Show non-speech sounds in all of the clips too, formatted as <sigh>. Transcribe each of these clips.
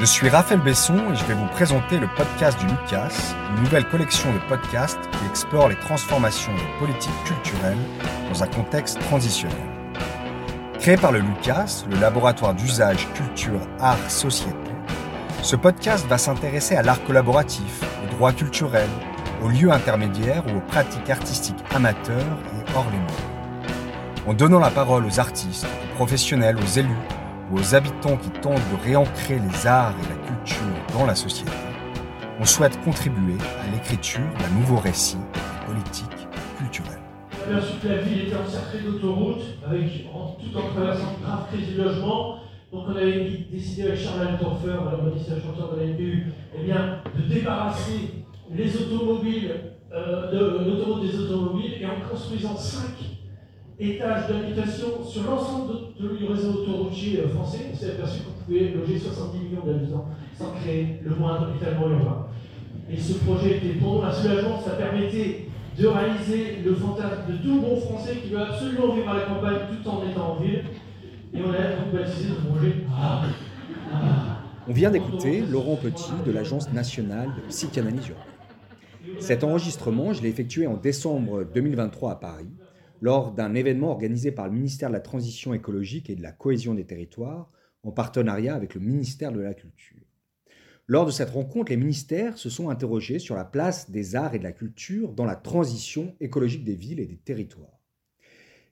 Je suis Raphaël Besson et je vais vous présenter le podcast du Lucas, une nouvelle collection de podcasts qui explore les transformations des politiques culturelles dans un contexte transitionnel. Créé par le Lucas, le laboratoire d'usage culture, art, société, ce podcast va s'intéresser à l'art collaboratif, aux droits culturels, aux lieux intermédiaires ou aux pratiques artistiques amateurs et hors les murs. En donnant la parole aux artistes, aux professionnels, aux élus, aux habitants qui tentent de réancrer les arts et la culture dans la société, on souhaite contribuer à l'écriture d'un nouveau récit des politiques culturelles. On a perçu que la ville était encerclée d'autoroutes, avec en, tout en traversant une grave crise du logement. Donc on avait décidé avec Charles Altorfer, l'urbaniste et chanteur de la NPU, eh bien, de débarrasser les automobiles, euh, de, l'autoroute des automobiles, et en construisant cinq étages d'habitation sur l'ensemble du réseau autoroutier euh, français, on s'est aperçu qu'on pouvait loger 70 millions d'habitants sans créer le moindre étalement urbain. Et ce projet était pour nous un soulagement, ça permettait de réaliser le fantasme de tout bon français qui veut absolument vivre à la campagne tout en étant en ville. Et on a donc baptisé notre projet. Ah, ah. On vient d'écouter Laurent Petit de l'Agence nationale de psychanalyse Cet enregistrement, je l'ai effectué en décembre 2023 à Paris lors d'un événement organisé par le ministère de la Transition écologique et de la cohésion des territoires en partenariat avec le ministère de la Culture. Lors de cette rencontre, les ministères se sont interrogés sur la place des arts et de la culture dans la transition écologique des villes et des territoires.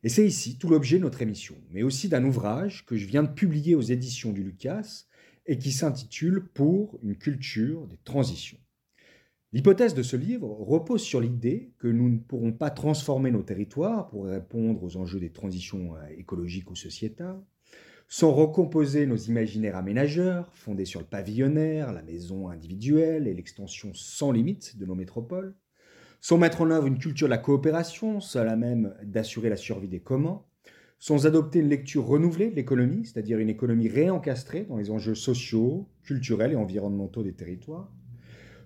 Et c'est ici tout l'objet de notre émission, mais aussi d'un ouvrage que je viens de publier aux éditions du Lucas et qui s'intitule Pour une culture des transitions. L'hypothèse de ce livre repose sur l'idée que nous ne pourrons pas transformer nos territoires pour répondre aux enjeux des transitions euh, écologiques ou sociétales, sans recomposer nos imaginaires aménageurs, fondés sur le pavillonnaire, la maison individuelle et l'extension sans limite de nos métropoles, sans mettre en œuvre une culture de la coopération, seule à même d'assurer la survie des communs, sans adopter une lecture renouvelée de l'économie, c'est-à-dire une économie réencastrée dans les enjeux sociaux, culturels et environnementaux des territoires,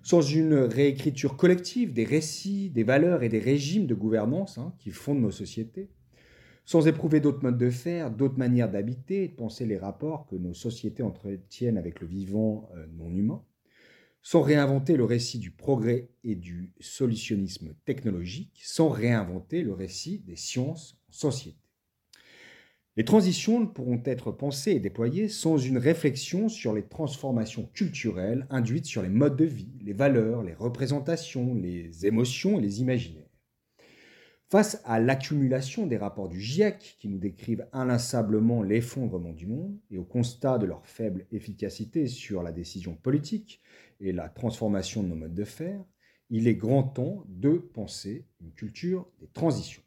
sans une réécriture collective des récits, des valeurs et des régimes de gouvernance hein, qui fondent nos sociétés, sans éprouver d'autres modes de faire, d'autres manières d'habiter de penser les rapports que nos sociétés entretiennent avec le vivant euh, non humain, sans réinventer le récit du progrès et du solutionnisme technologique, sans réinventer le récit des sciences en société. Les transitions ne pourront être pensées et déployées sans une réflexion sur les transformations culturelles induites sur les modes de vie, les valeurs, les représentations, les émotions et les imaginaires. Face à l'accumulation des rapports du GIEC qui nous décrivent inlassablement l'effondrement du monde et au constat de leur faible efficacité sur la décision politique et la transformation de nos modes de faire, il est grand temps de penser une culture des transitions.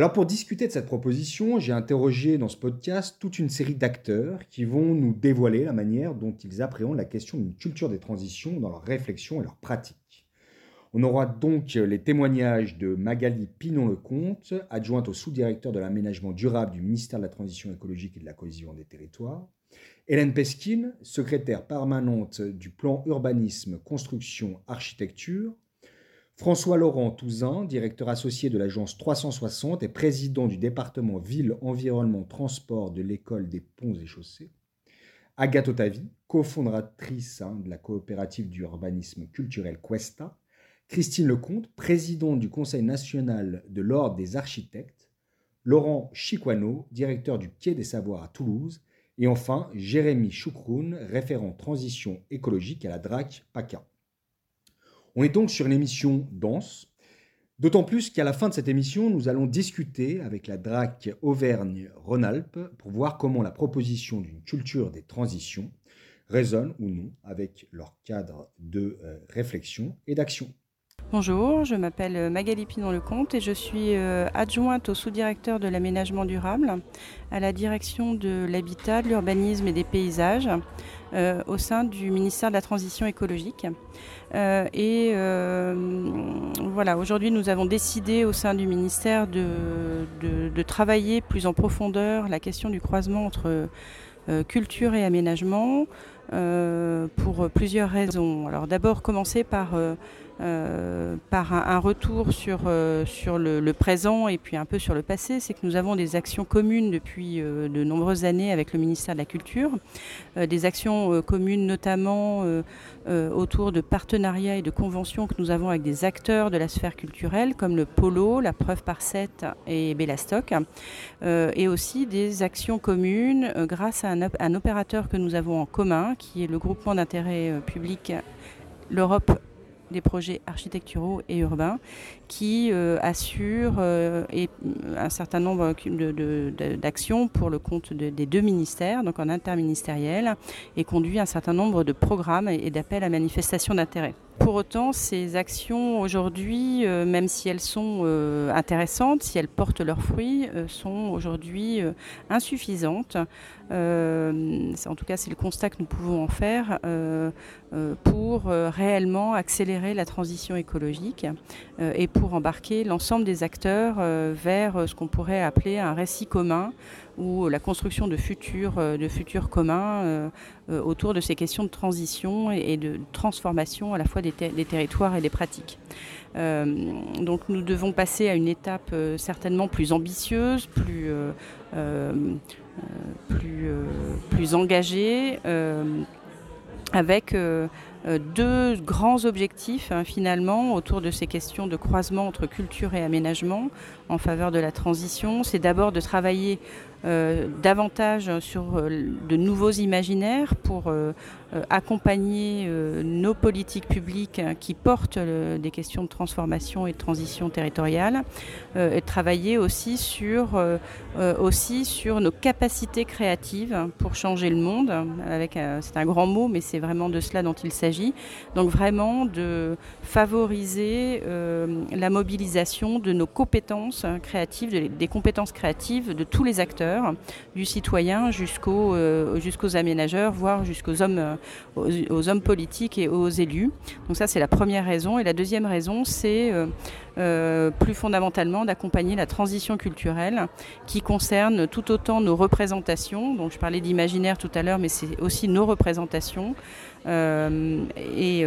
Alors pour discuter de cette proposition, j'ai interrogé dans ce podcast toute une série d'acteurs qui vont nous dévoiler la manière dont ils appréhendent la question d'une culture des transitions dans leur réflexion et leur pratique. On aura donc les témoignages de Magali Pinon-Lecomte, adjointe au sous-directeur de l'aménagement durable du ministère de la Transition écologique et de la cohésion des territoires, Hélène Peskin, secrétaire permanente du plan urbanisme, construction, architecture, François Laurent Touzin, directeur associé de l'agence 360 et président du département Ville, Environnement, Transport de l'école des Ponts et Chaussées. Agathe Otavi, cofondatrice hein, de la coopérative du urbanisme culturel Questa. Christine Lecomte, présidente du Conseil national de l'Ordre des architectes. Laurent Chiquano, directeur du Quai des Savoirs à Toulouse. Et enfin, Jérémy Choukroun, référent transition écologique à la DRAC PACA. On est donc sur une émission dense, d'autant plus qu'à la fin de cette émission, nous allons discuter avec la DRAC Auvergne-Rhône-Alpes pour voir comment la proposition d'une culture des transitions résonne ou non avec leur cadre de euh, réflexion et d'action. Bonjour, je m'appelle Magali Pinon-Lecomte et je suis euh, adjointe au sous-directeur de l'aménagement durable à la direction de l'habitat, de l'urbanisme et des paysages euh, au sein du ministère de la Transition écologique. Euh, et voilà, aujourd'hui nous avons décidé au sein du ministère de, de, travailler plus en profondeur la question du croisement entre culture et aménagement pour plusieurs raisons. Alors d'abord commencer par euh, par un, retour sur, euh, le, présent et puis un peu sur le passé, c'est que nous avons des actions communes depuis euh, de nombreuses années avec le ministère de la Culture, des actions communes notamment autour de partenariats et de conventions que nous avons avec des acteurs de la sphère culturelle comme le Polo, la Preuve par 7 et Bellastock, et aussi des actions communes grâce à un, un opérateur que nous avons en commun qui est le groupement d'intérêt public l'Europe des projets architecturaux et urbains qui euh, assurent euh, un certain nombre d'actions pour le compte des deux ministères, donc en interministériel, et conduit un certain nombre de programmes et d'appels à manifestation d'intérêt. Pour autant, ces actions aujourd'hui, euh, même si elles sont euh, intéressantes, si elles portent leurs fruits, euh, sont aujourd'hui insuffisantes. en tout cas, c'est le constat que nous pouvons en faire pour réellement accélérer la transition écologique et pour embarquer l'ensemble des acteurs vers ce qu'on pourrait appeler un récit commun ou la construction de futurs, euh, de futurs communs euh, euh, autour de ces questions de transition et, de transformation à la fois des, territoires et des pratiques. donc nous devons passer à une étape certainement plus ambitieuse, plus, plus, plus engagée, avec deux grands objectifs hein, finalement autour de ces questions de croisement entre culture et aménagement en faveur de la transition. C'est d'abord de travailler euh, davantage sur euh, de nouveaux imaginaires pour euh, accompagner nos politiques publiques qui portent des questions de transformation et de transition territoriale et travailler aussi sur, aussi sur nos capacités créatives pour changer le monde. C'est un grand mot, mais c'est vraiment de cela dont il s'agit. Donc vraiment de favoriser la mobilisation de nos compétences créatives, des compétences créatives de tous les acteurs du citoyen jusqu'aux euh, jusqu'aux aménageurs, voire jusqu'aux hommes, euh, aux, hommes politiques et aux élus. Donc ça, c'est la première raison. Et la deuxième raison, c'est euh, plus fondamentalement d'accompagner la transition culturelle qui concerne tout autant nos représentations. Donc je parlais d'imaginaire tout à l'heure, mais c'est aussi nos représentations. et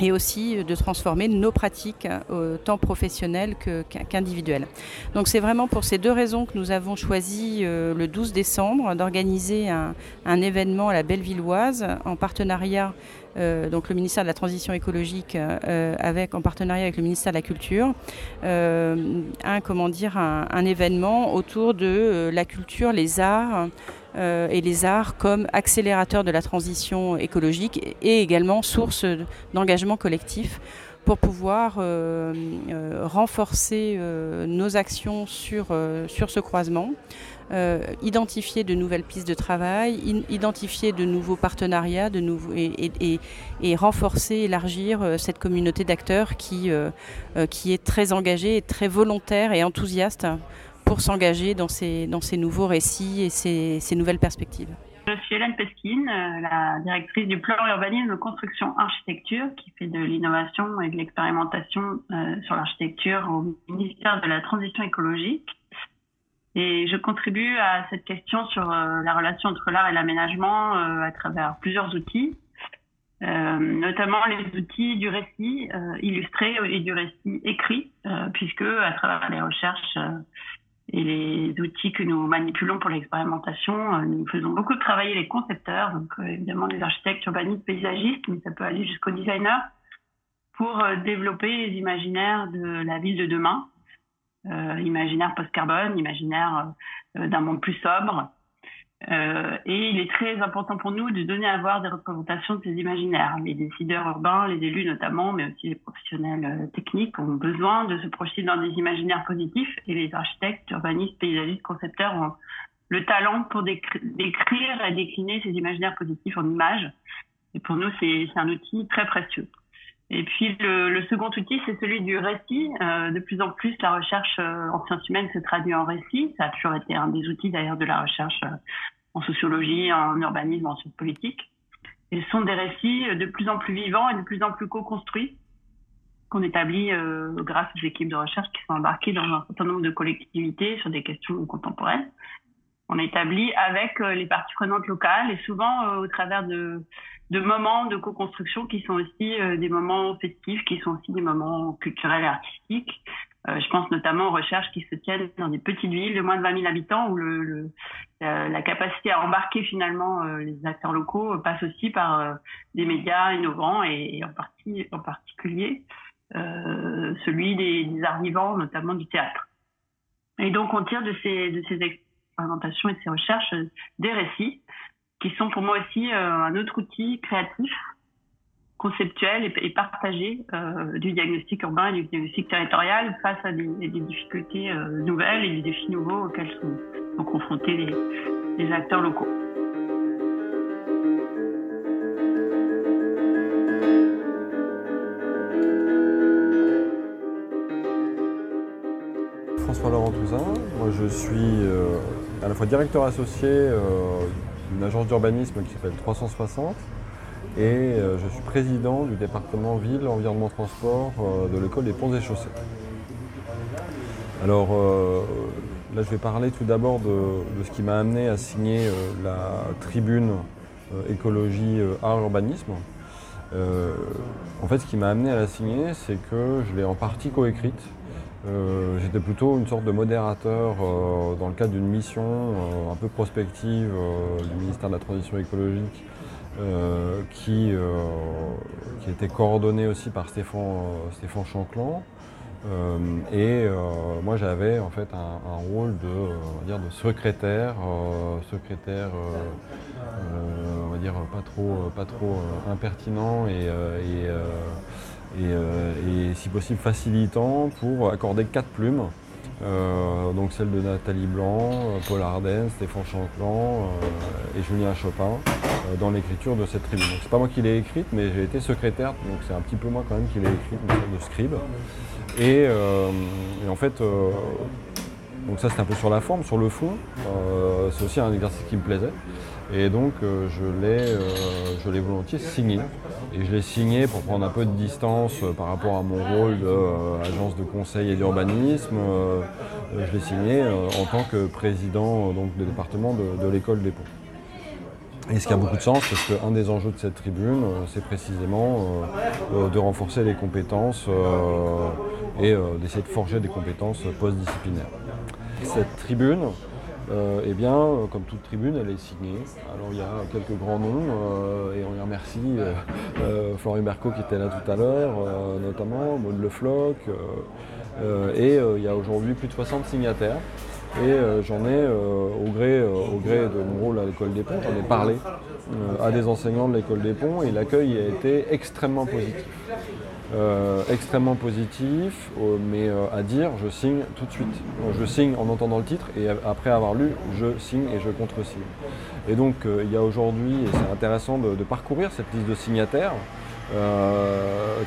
et aussi de transformer nos pratiques euh, tant professionnelles qu'individuelles. Donc c'est vraiment pour ces deux raisons que nous avons choisi euh, le 12 décembre d'organiser un, événement à la Bellevilloise en partenariat euh, donc le ministère de la Transition écologique avec en partenariat avec le ministère de la Culture un comment dire un événement autour de la culture, les arts euh, et les arts comme accélérateur de la transition écologique et également source d'engagement collectif pour pouvoir euh, euh, renforcer nos actions sur, sur ce croisement, identifier de nouvelles pistes de travail, identifier de nouveaux partenariats de et, et, et, renforcer, élargir cette communauté d'acteurs qui, qui est très engagée, très volontaire et enthousiaste pour s'engager dans ces, nouveaux récits et ces, ces nouvelles perspectives. Je suis Hélène Pesquine, euh, la directrice du plan urbanisme construction architecture qui fait de l'innovation et de l'expérimentation euh, sur l'architecture au ministère de la transition écologique. Et je contribue à cette question sur euh, la relation entre l'art et l'aménagement à travers plusieurs outils, notamment les outils du récit illustré et du récit écrit, puisque à travers les recherches et les outils que nous manipulons pour l'expérimentation, euh, nous faisons beaucoup travailler les concepteurs, donc euh, évidemment des architectes, urbanistes, paysagistes, mais ça peut aller jusqu'aux designers, pour euh, développer les imaginaires de la ville de demain, imaginaire post-carbone, imaginaire d'un monde plus sobre, euh, et il est très important pour nous de donner à voir des représentations de ces imaginaires. Les décideurs urbains, les élus notamment, mais aussi les professionnels euh, techniques ont besoin de se projeter dans des imaginaires positifs et les architectes, urbanistes, paysagistes, concepteurs ont le talent pour décrire et décliner ces imaginaires positifs en images. Et pour nous, c'est un outil très précieux. Et puis le, second outil, c'est celui du récit. Euh, de plus en plus, la recherche euh, en sciences humaines se traduit en récit. Ça a toujours été un des outils d'ailleurs de la recherche euh, en sociologie, en urbanisme, en sciences politiques. Et ce sont des récits de plus en plus vivants et de plus en plus co-construits qu'on établit grâce aux équipes de recherche qui sont embarquées dans un certain nombre de collectivités sur des questions contemporaines. on établit avec les parties prenantes locales et souvent au travers de, de moments de co-construction qui sont aussi des moments festifs, qui sont aussi des moments culturels et artistiques. Euh, je pense notamment aux recherches qui se tiennent dans des petites villes de moins de 20 000 habitants où le, la capacité à embarquer finalement euh, les acteurs locaux passe aussi par euh, des médias innovants et, en, partie, en particulier celui des, des, arts vivants, notamment du théâtre. Et donc on tire de ces, de ces expérimentations et de ces recherches des récits qui sont pour moi aussi un autre outil créatif conceptuel et, partagé euh, du diagnostic urbain et du diagnostic territorial face à des, difficultés euh, nouvelles et des défis nouveaux auxquels sont, confrontés les, acteurs locaux. François Laurent Touzin, moi je suis euh, à la fois directeur associé d'une agence d'urbanisme qui s'appelle 360 et euh, je suis président du département ville, environnement, transport euh, de l'école des ponts et chaussées. Alors euh, là je vais parler tout d'abord de, ce qui m'a amené à signer la tribune écologie art urbanisme. en fait ce qui m'a amené à la signer c'est que je l'ai en partie coécrite. J'étais plutôt une sorte de modérateur dans le cadre d'une mission un peu prospective du ministère de la Transition écologique euh, qui, euh, qui était coordonné aussi par Stéphane, euh, Stéphane Chanclan. et moi j'avais en fait un, rôle de, dire de secrétaire, secrétaire on va dire pas trop, pas trop impertinent et, si possible facilitant pour accorder quatre plumes euh, donc celle de Nathalie Blanc, euh, Paul Arden, Stéphane Chanclan euh, et Julien Chopin dans l'écriture de cette tribune. Donc c'est pas moi qui l'ai écrite, mais j'ai été secrétaire, donc c'est un petit peu moi quand même qui l'ai écrite, une sorte de scribe. Et, en fait, donc ça c'est un peu sur la forme, sur le fond, c'est aussi un exercice qui me plaisait. Et donc euh, euh, je l'ai volontiers signé. Et je l'ai signé pour prendre un peu de distance euh, par rapport à mon rôle d'agence de conseil et d'urbanisme. je l'ai signé en tant que président donc, du département de, l'école des ponts. Et ce qui a beaucoup de sens, parce qu'un des enjeux de cette tribune, c'est précisément de renforcer les compétences et d'essayer de forger des compétences postdisciplinaires. Cette tribune, euh, eh bien, euh, comme toute tribune, elle est signée. Alors il y a quelques grands noms euh, et on y remercie Florian Berco qui était là tout à l'heure, notamment Maud Le Floch. et il y a aujourd'hui plus de 60 signataires. Et j'en ai, au, gré, au gré de mon rôle à l'école des ponts, j'en ai parlé à des enseignants de l'école des ponts et l'accueil a été extrêmement positif. Euh, extrêmement positif, euh, mais euh, à dire, je signe tout de suite. Je signe en entendant le titre et après avoir lu, je signe et je contre-signe. Et donc il y a aujourd'hui, et c'est intéressant de, parcourir cette liste de signataires,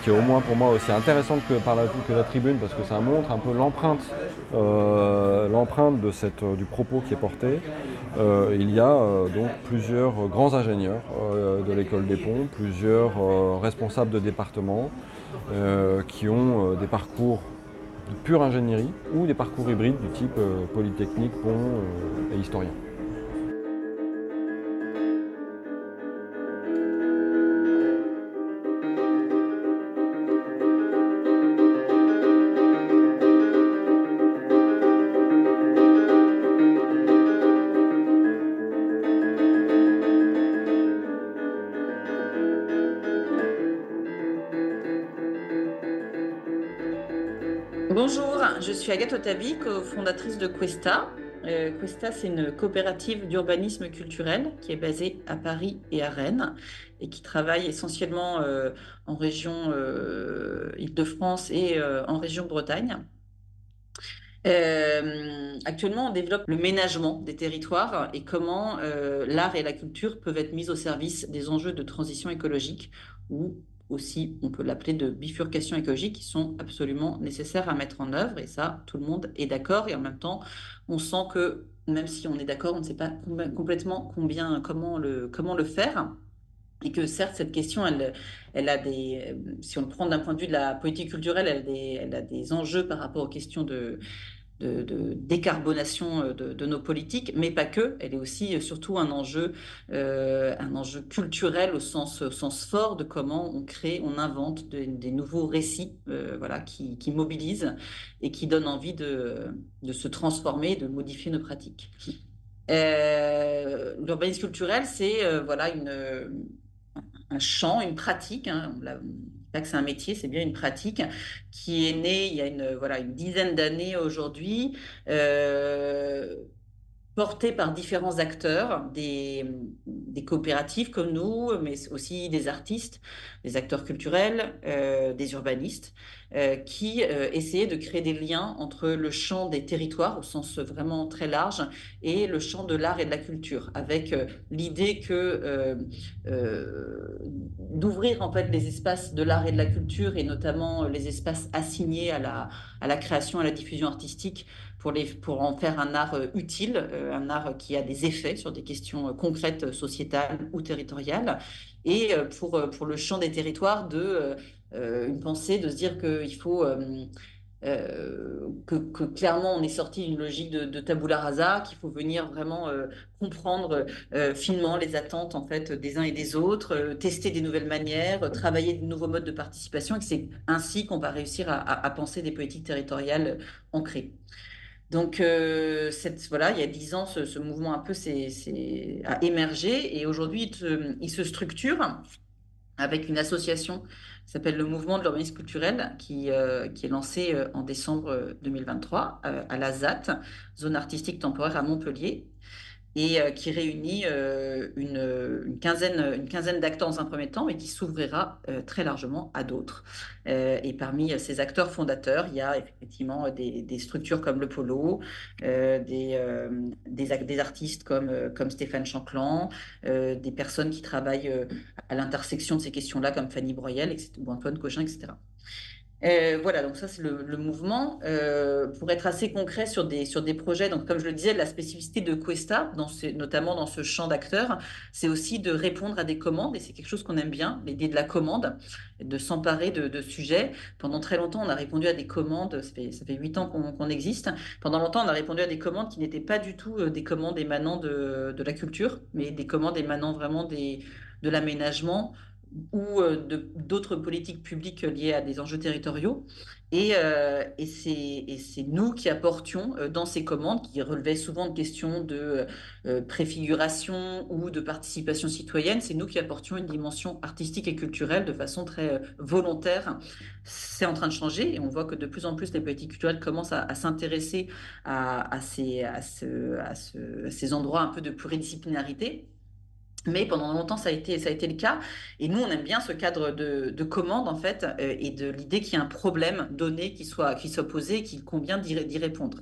qui est au moins pour moi aussi intéressante que, par la, que la tribune, parce que ça montre un peu l'empreinte l'empreinte de cette, du propos qui est porté. il y a donc plusieurs grands ingénieurs de l'école des ponts, plusieurs responsables de département, euh, qui ont euh, des parcours de pure ingénierie ou des parcours hybrides du type euh, polytechnique, pont et historien. Suis Agathe Otavi, fondatrice de Questa. Euh, Questa, c'est une coopérative d'urbanisme culturel qui est basée à Paris et à Rennes et qui travaille essentiellement euh, en région euh, Île-de-France et en région Bretagne. actuellement, on développe le ménagement des territoires et comment l'art et la culture peuvent être mis au service des enjeux de transition écologique ou aussi, on peut l'appeler de bifurcation écologique, qui sont absolument nécessaires à mettre en œuvre. Et ça, tout le monde est d'accord. Et en même temps, on sent que même si on est d'accord, on ne sait pas complètement combien, comment le, comment le faire. Et que certes, cette question, elle, elle a des, si on le prend d'un point de vue de la politique culturelle, elle, elle a des enjeux par rapport aux questions de, de, décarbonation euh, de, nos politiques, mais pas que. Elle est aussi euh, surtout un enjeu, euh, un enjeu culturel au sens, fort de comment on crée, on invente des nouveaux récits, voilà, qui, mobilisent et qui donnent envie de, de se transformer, de modifier nos pratiques. L'urbanisme culturel, c'est voilà un champ, une pratique. Hein, pas que c'est un métier, c'est bien une pratique qui est née il y a une, dizaine d'années aujourd'hui, euh, portée par différents acteurs, des, coopératives comme nous, mais aussi des artistes, des acteurs culturels, euh, des urbanistes, euh, qui euh, essayaient de créer des liens entre le champ des territoires, au sens vraiment très large, et le champ de l'art et de la culture, avec l'idée que d'ouvrir en fait les espaces de l'art et de la culture, et notamment les espaces assignés à la, à la création, à la diffusion artistique, pour, en faire un art utile, un art qui a des effets sur des questions concrètes, sociétales ou territoriales, et euh, pour, euh, pour le champ des territoires, de euh, une pensée de se dire qu'il faut que, clairement on est sorti d'une logique de, de, tabula rasa, qu'il faut venir vraiment comprendre finement les attentes en fait des uns et des autres, tester des nouvelles manières, travailler de nouveaux modes de participation, et que c'est ainsi qu'on va réussir à, penser des politiques territoriales ancrées. Donc, euh, cette, voilà, il y a dix ans, ce, mouvement un peu a émergé et aujourd'hui, il, se structure avec une association qui s'appelle le Mouvement de l'urbanisme culturel, qui, euh, qui est lancé euh, en décembre 2023 à la ZAT, zone artistique temporaire à Montpellier et euh, qui réunit euh, une, quinzaine, une quinzaine d'acteurs dans un premier temps, mais qui s'ouvrira euh, très largement à d'autres. et parmi ces acteurs fondateurs, il y a effectivement des, structures comme le Polo, des, des, artistes comme, comme Stéphane Chanclan, des personnes qui travaillent à l'intersection de ces questions-là, comme Fanny Broyel ou Antoine Cochin, etc. Euh, voilà, donc ça c'est le, mouvement. Euh, pour être assez concret sur des, sur des projets, donc comme je le disais, la spécificité de Questa, dans notamment dans ce champ d'acteurs, c'est aussi de répondre à des commandes, et c'est quelque chose qu'on aime bien, l'idée de la commande, de s'emparer de, sujets. Pendant très longtemps, on a répondu à des commandes, ça fait huit ans qu'on existe, pendant longtemps, on a répondu à des commandes qui n'étaient pas du tout euh, des commandes émanant de, de la culture, mais des commandes émanant vraiment des, de l'aménagement, ou euh, d'autres politiques publiques liées à des enjeux territoriaux. Et, euh, c'est nous qui apportions euh, dans ces commandes, qui relevaient souvent de questions de préfiguration ou de participation citoyenne, c'est nous qui apportions une dimension artistique et culturelle de façon très volontaire. C'est en train de changer et on voit que de plus en plus les politiques culturelles commencent à, s'intéresser à, ces endroits un peu de pluridisciplinarité. Mais pendant longtemps, ça a été, ça a été le cas. Et nous, on aime bien ce cadre de, de commande, en fait, euh, et de l'idée qu'il y a un problème donné qui soit, qui soit posé et qu'il convient d'y répondre.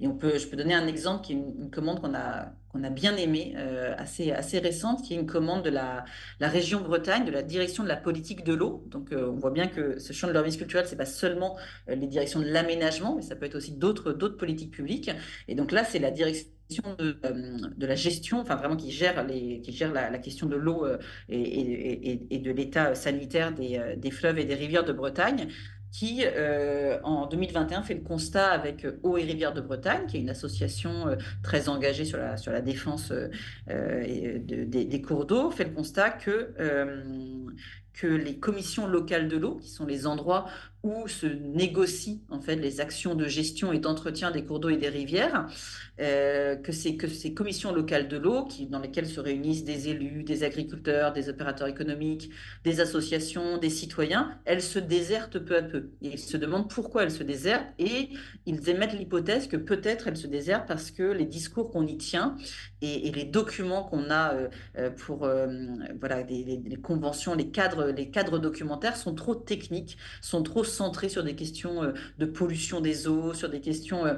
Et on peut, je peux donner un exemple qui est une, commande qu'on a, qu'on a bien aimée, euh, assez, assez récente, qui est une commande de la, région Bretagne, de la direction de la politique de l'eau. Donc, euh, on voit bien que ce champ de l'urbanisme culturel, c'est pas seulement les directions de l'aménagement, mais ça peut être aussi d'autres, d'autres politiques publiques. Et donc là, c'est la direction de, euh, de, la gestion, enfin vraiment qui gère, les, qui gère la, question de l'eau euh, et, de l'état sanitaire des, euh, des, fleuves et des rivières de Bretagne, qui en 2021 fait le constat avec Eau et Rivières de Bretagne, qui est une association très engagée sur la, sur la défense des, des, cours d'eau, fait le constat que que les commissions locales de l'eau, qui sont les endroits où se négocient en fait les actions de gestion et d'entretien des cours d'eau et des rivières, euh, que, c'est, que ces commissions locales de l'eau, qui, dans lesquelles se réunissent des élus, des agriculteurs, des opérateurs économiques, des associations, des citoyens, elles se désertent peu à peu. Et ils se demandent pourquoi elles se désertent et ils émettent l'hypothèse que peut-être elles se désertent parce que les discours qu'on y tient et, les documents qu'on a euh, euh, pour voilà, les, les, conventions, les cadres, les cadres documentaires sont trop techniques, sont trop centrés sur des questions euh, de pollution des eaux, sur des questions euh,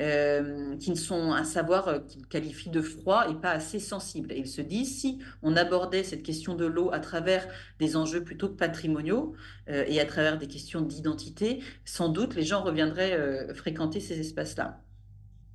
euh, qui ne sont à savoir qu'ils qualifient de froid et pas assez sensibles. Et ils se disent, si on abordait cette question de l'eau à travers des enjeux plutôt patrimoniaux et à travers des questions d'identité, sans doute les gens reviendraient fréquenter ces espaces-là.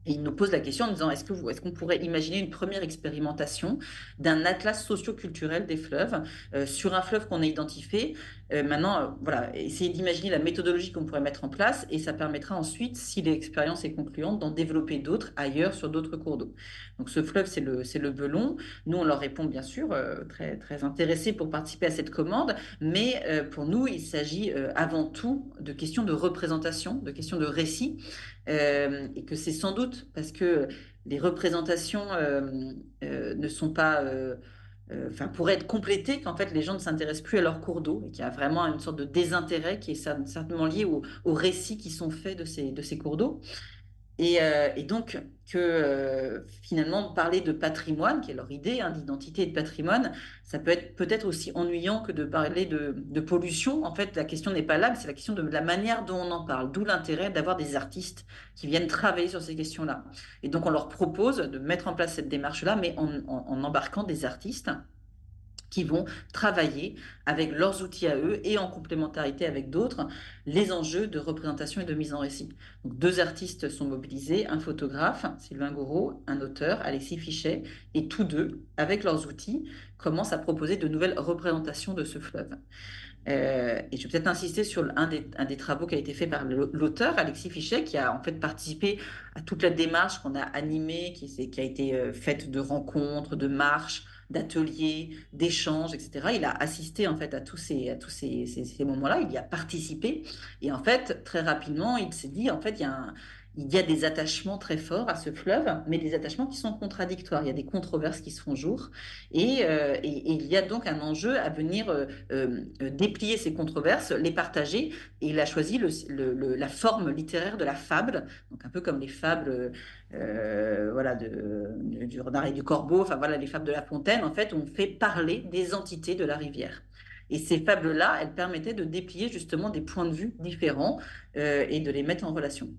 Et il nous pose la question en disant est-ce qu'on pourrait imaginer une première expérimentation d'un atlas socio-culturel des fleuves euh, sur un fleuve qu'on a identifié euh, Maintenant, euh, voilà, essayer d'imaginer la méthodologie qu'on pourrait mettre en place et ça permettra ensuite, si l'expérience est concluante, d'en développer d'autres ailleurs sur d'autres cours d'eau. Donc ce fleuve, c'est le, le Belon. Nous, on leur répond bien sûr, très, très intéressés pour participer à cette commande, mais pour nous, il s'agit avant tout de questions de représentation, de questions de récit. Euh, et que c'est sans doute parce que les représentations euh, euh, ne sont pas, enfin, pourraient être complétées qu'en fait les gens ne s'intéressent plus à leur cours d'eau et qu'il y a vraiment une sorte de désintérêt qui est certainement lié aux, récits qui sont faits de ces cours d'eau. Euh, et, donc que euh, finalement parler de patrimoine, qui est leur idée hein, d'identité et de patrimoine, ça peut être peut-être aussi ennuyant que de parler de, pollution. En fait, la question n'est pas là, mais c'est la question de la manière dont on en parle. D'où l'intérêt d'avoir des artistes qui viennent travailler sur ces questions-là. Et donc on leur propose de mettre en place cette démarche-là, mais en embarquant des artistes qui vont travailler avec leurs outils à eux et en complémentarité avec d'autres les enjeux de représentation et de mise en récit. Donc, deux artistes sont mobilisés, un photographe, Sylvain Gouraud, un auteur, Alexis Fichet, et tous deux, avec leurs outils, commencent à proposer de nouvelles représentations de ce fleuve. Euh, et je vais peut-être insister sur un des, travaux qui a été fait par l'auteur, Alexis Fichet, qui a en fait participé à toute la démarche qu'on a animée, qui, qui a été euh, faite de rencontres, de marches, d'ateliers, d'échanges, etc. Il a assisté en fait à tous ces, tous ces, ces, moments-là, il y a participé. Et en fait, très rapidement, il s'est dit, en fait, il y a un, il y a des attachements très forts à ce fleuve, mais des attachements qui sont contradictoires. Il y a des controverses qui se font jour. Et, euh, il y a donc un enjeu à venir euh, euh, déplier ces controverses, les partager. Et il a choisi la forme littéraire de la fable, donc un peu comme les fables voilà, du renard et du corbeau, enfin voilà, les fables de La Fontaine. En fait, on fait parler des entités de la rivière. Et ces fables-là, elles permettaient de déplier justement des points de vue différents et de les mettre en relation.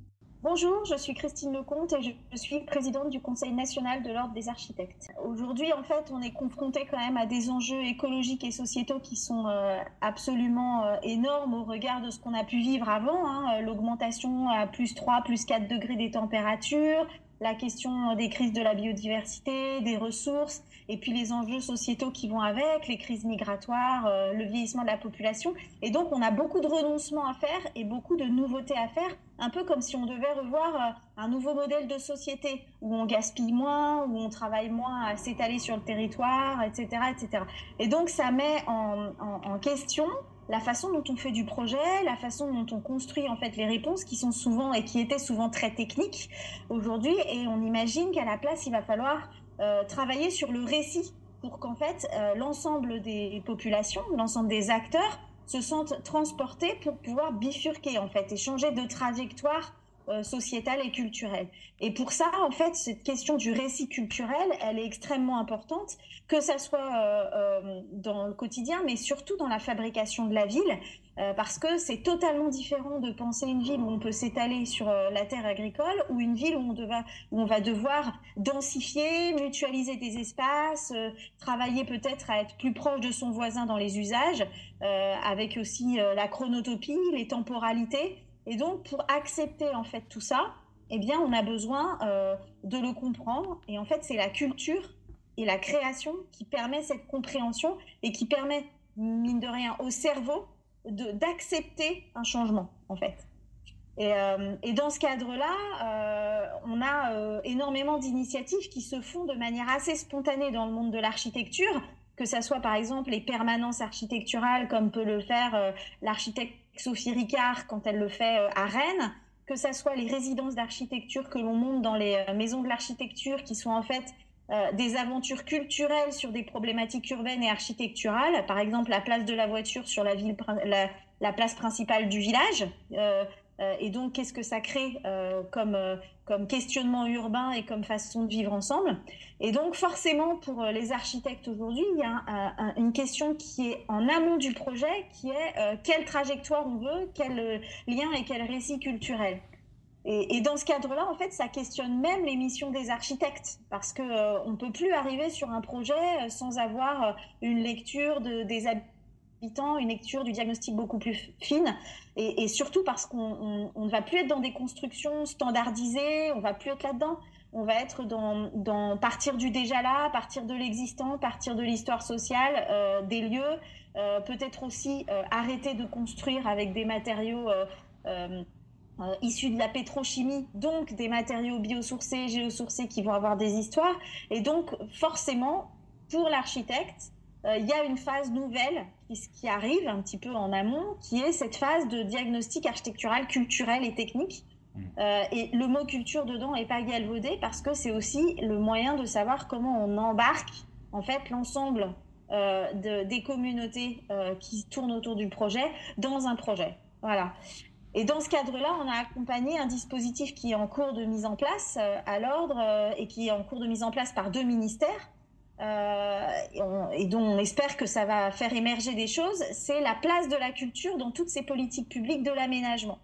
Bonjour, je suis Christine Lecomte et je suis présidente du Conseil national de l'Ordre des architectes. Aujourd'hui, en fait, on est confronté quand même à des enjeux écologiques et sociétaux qui sont euh, absolument euh, énormes au regard de ce qu'on a pu vivre avant. Hein. L'augmentation à plus 3, plus 4 degrés des températures, la question des crises de la biodiversité, des ressources, et puis les enjeux sociétaux qui vont avec, les crises migratoires, euh, le vieillissement de la population. Et donc, on a beaucoup de renoncements à faire et beaucoup de nouveautés à faire, un peu comme si on devait revoir euh, un nouveau modèle de société où on gaspille moins, où on travaille moins à s'étaler sur le territoire, etc., etc. Et donc, ça met en, en question la façon dont on fait du projet, la façon dont on construit en fait les réponses qui sont souvent et qui étaient souvent très techniques aujourd'hui. Et on imagine qu'à la place il va falloir euh, travailler sur le récit pour qu'en fait euh, l'ensemble des populations, l'ensemble des acteurs se sentent transportés pour pouvoir bifurquer en fait et changer de trajectoire euh, sociétale et culturelle. Et pour ça, en fait, cette question du récit culturel, elle est extrêmement importante, que ça soit euh, euh, dans le quotidien, mais surtout dans la fabrication de la ville, parce que c'est totalement différent de penser une ville où on peut s'étaler sur la terre agricole ou une ville où on, où on va devoir densifier, mutualiser des espaces, travailler peut-être à être plus proche de son voisin dans les usages, avec aussi la chronotopie, les temporalités. Et donc, pour accepter en fait tout ça, eh bien, on a besoin euh, de le comprendre. Et en fait, c'est la culture et la création qui permet cette compréhension et qui permet, mine de rien, au cerveau d'accepter un changement, en fait. Et, euh, dans ce cadre-là, euh, on a énormément d'initiatives qui se font de manière assez spontanée dans le monde de l'architecture, que ça soit par exemple les permanences architecturales, comme peut le faire l'architecte Sophie Ricard quand elle le fait euh, à Rennes, que ça soit les résidences d'architecture que l'on monte dans les euh, maisons de l'architecture, qui sont en fait euh, des aventures culturelles sur des problématiques urbaines et architecturales. Par exemple, la place de la voiture sur la, place principale du village. Et donc, qu'est-ce que ça crée euh, comme, euh, comme questionnement urbain et comme façon de vivre ensemble? Et donc, forcément, pour les architectes aujourd'hui, il y a une question qui est en amont du projet, qui est quelle trajectoire on veut, quel lien et quel récit culturel? Et, et, dans ce cadre-là, en fait, ça questionne même les missions des architectes, parce que ne peut plus arriver sur un projet sans avoir une lecture de, des habitants, une lecture du diagnostic beaucoup plus fine, et, surtout parce qu'on ne va plus être dans des constructions standardisées, on va plus être là-dedans. On va être dans, partir du déjà là, partir de l'existant, partir de l'histoire sociale, euh, des lieux, euh, peut-être aussi euh, arrêter de construire avec des matériaux issus de la pétrochimie, donc des matériaux biosourcés, géosourcés qui vont avoir des histoires. Et donc forcément, pour l'architecte, il y a une phase nouvelle qui, arrive un petit peu en amont, qui est cette phase de diagnostic architectural, culturel et technique. Mmh. Euh, et le mot culture dedans n'est pas galvaudé parce que c'est aussi le moyen de savoir comment on embarque en fait l'ensemble euh, des communautés qui tournent autour du projet dans un projet. Voilà. Et dans ce cadre-là, on a accompagné un dispositif qui est en cours de mise en place à l'ordre et qui est en cours de mise en place par deux ministères. Euh, et, dont on espère que ça va faire émerger des choses, c'est la place de la culture dans toutes ces politiques publiques de l'aménagement.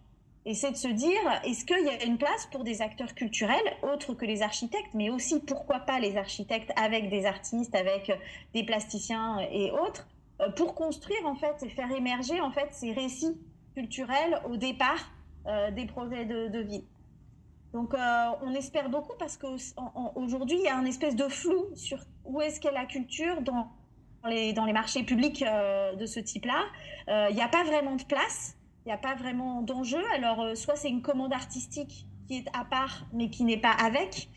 Et c'est de se dire, est-ce qu'il y a une place pour des acteurs culturels, autres que les architectes, mais aussi pourquoi pas les architectes avec des artistes, avec des plasticiens et autres, euh, pour construire en fait et faire émerger en fait ces récits culturels au départ euh, des projets de, de ville. Donc euh, on espère beaucoup parce qu'aujourd'hui, il y a un espèce de flou sur où est-ce qu'est la culture dans les, dans les marchés publics euh, de ce type-là. Euh, il n'y a pas vraiment de place, il n'y a pas vraiment d'enjeu. Alors soit c'est une commande artistique qui est à part mais qui n'est pas avec,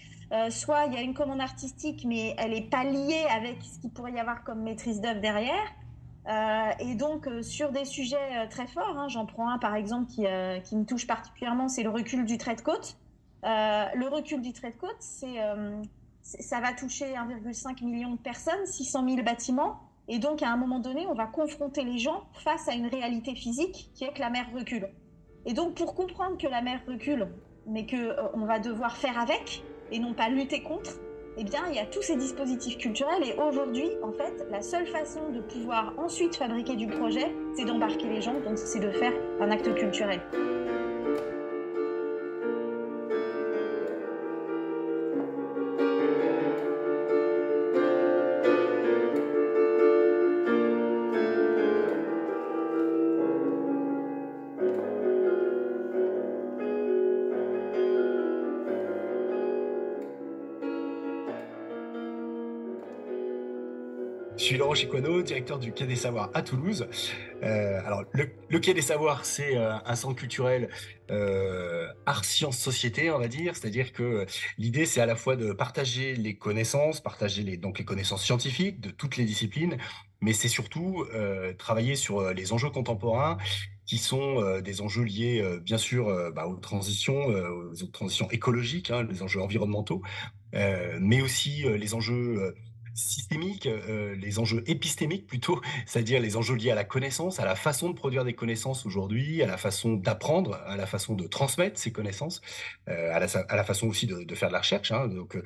soit il y a une commande artistique mais elle n'est pas liée avec ce qu'il pourrait y avoir comme maîtrise d'œuvre derrière. et donc sur des sujets très forts, hein, j'en prends un par exemple qui, qui me touche particulièrement, c'est le recul du trait de côte. Euh, le recul du trait de côte, euh, ça va toucher 1,5 million de personnes, 600 000 bâtiments. Et donc, à un moment donné, on va confronter les gens face à une réalité physique qui est que la mer recule. Et donc, pour comprendre que la mer recule, mais qu'on euh, va devoir faire avec et non pas lutter contre, eh bien, il y a tous ces dispositifs culturels. Et aujourd'hui, en fait, la seule façon de pouvoir ensuite fabriquer du projet, c'est d'embarquer les gens, donc c'est de faire un acte culturel. Suis Laurent Chicono, directeur du Quai des Savoirs à Toulouse. Euh, alors, le, Quai des Savoirs, c'est euh, un centre culturel euh, art, sciences, société, on va dire. C'est-à-dire que l'idée, c'est à la fois de partager les connaissances, partager les, donc les connaissances scientifiques de toutes les disciplines, mais c'est surtout travailler sur les enjeux contemporains qui sont des enjeux liés, bien sûr, bah, aux transitions, aux transitions écologiques, hein, les enjeux environnementaux, mais aussi les enjeux systémiques, euh, les enjeux épistémiques plutôt, <laughs> c'est-à-dire les enjeux liés à la connaissance, à la façon de produire des connaissances aujourd'hui, à la façon d'apprendre, à la façon de transmettre ces connaissances, euh, à, la, façon aussi de, faire de la recherche. Hein. Donc euh,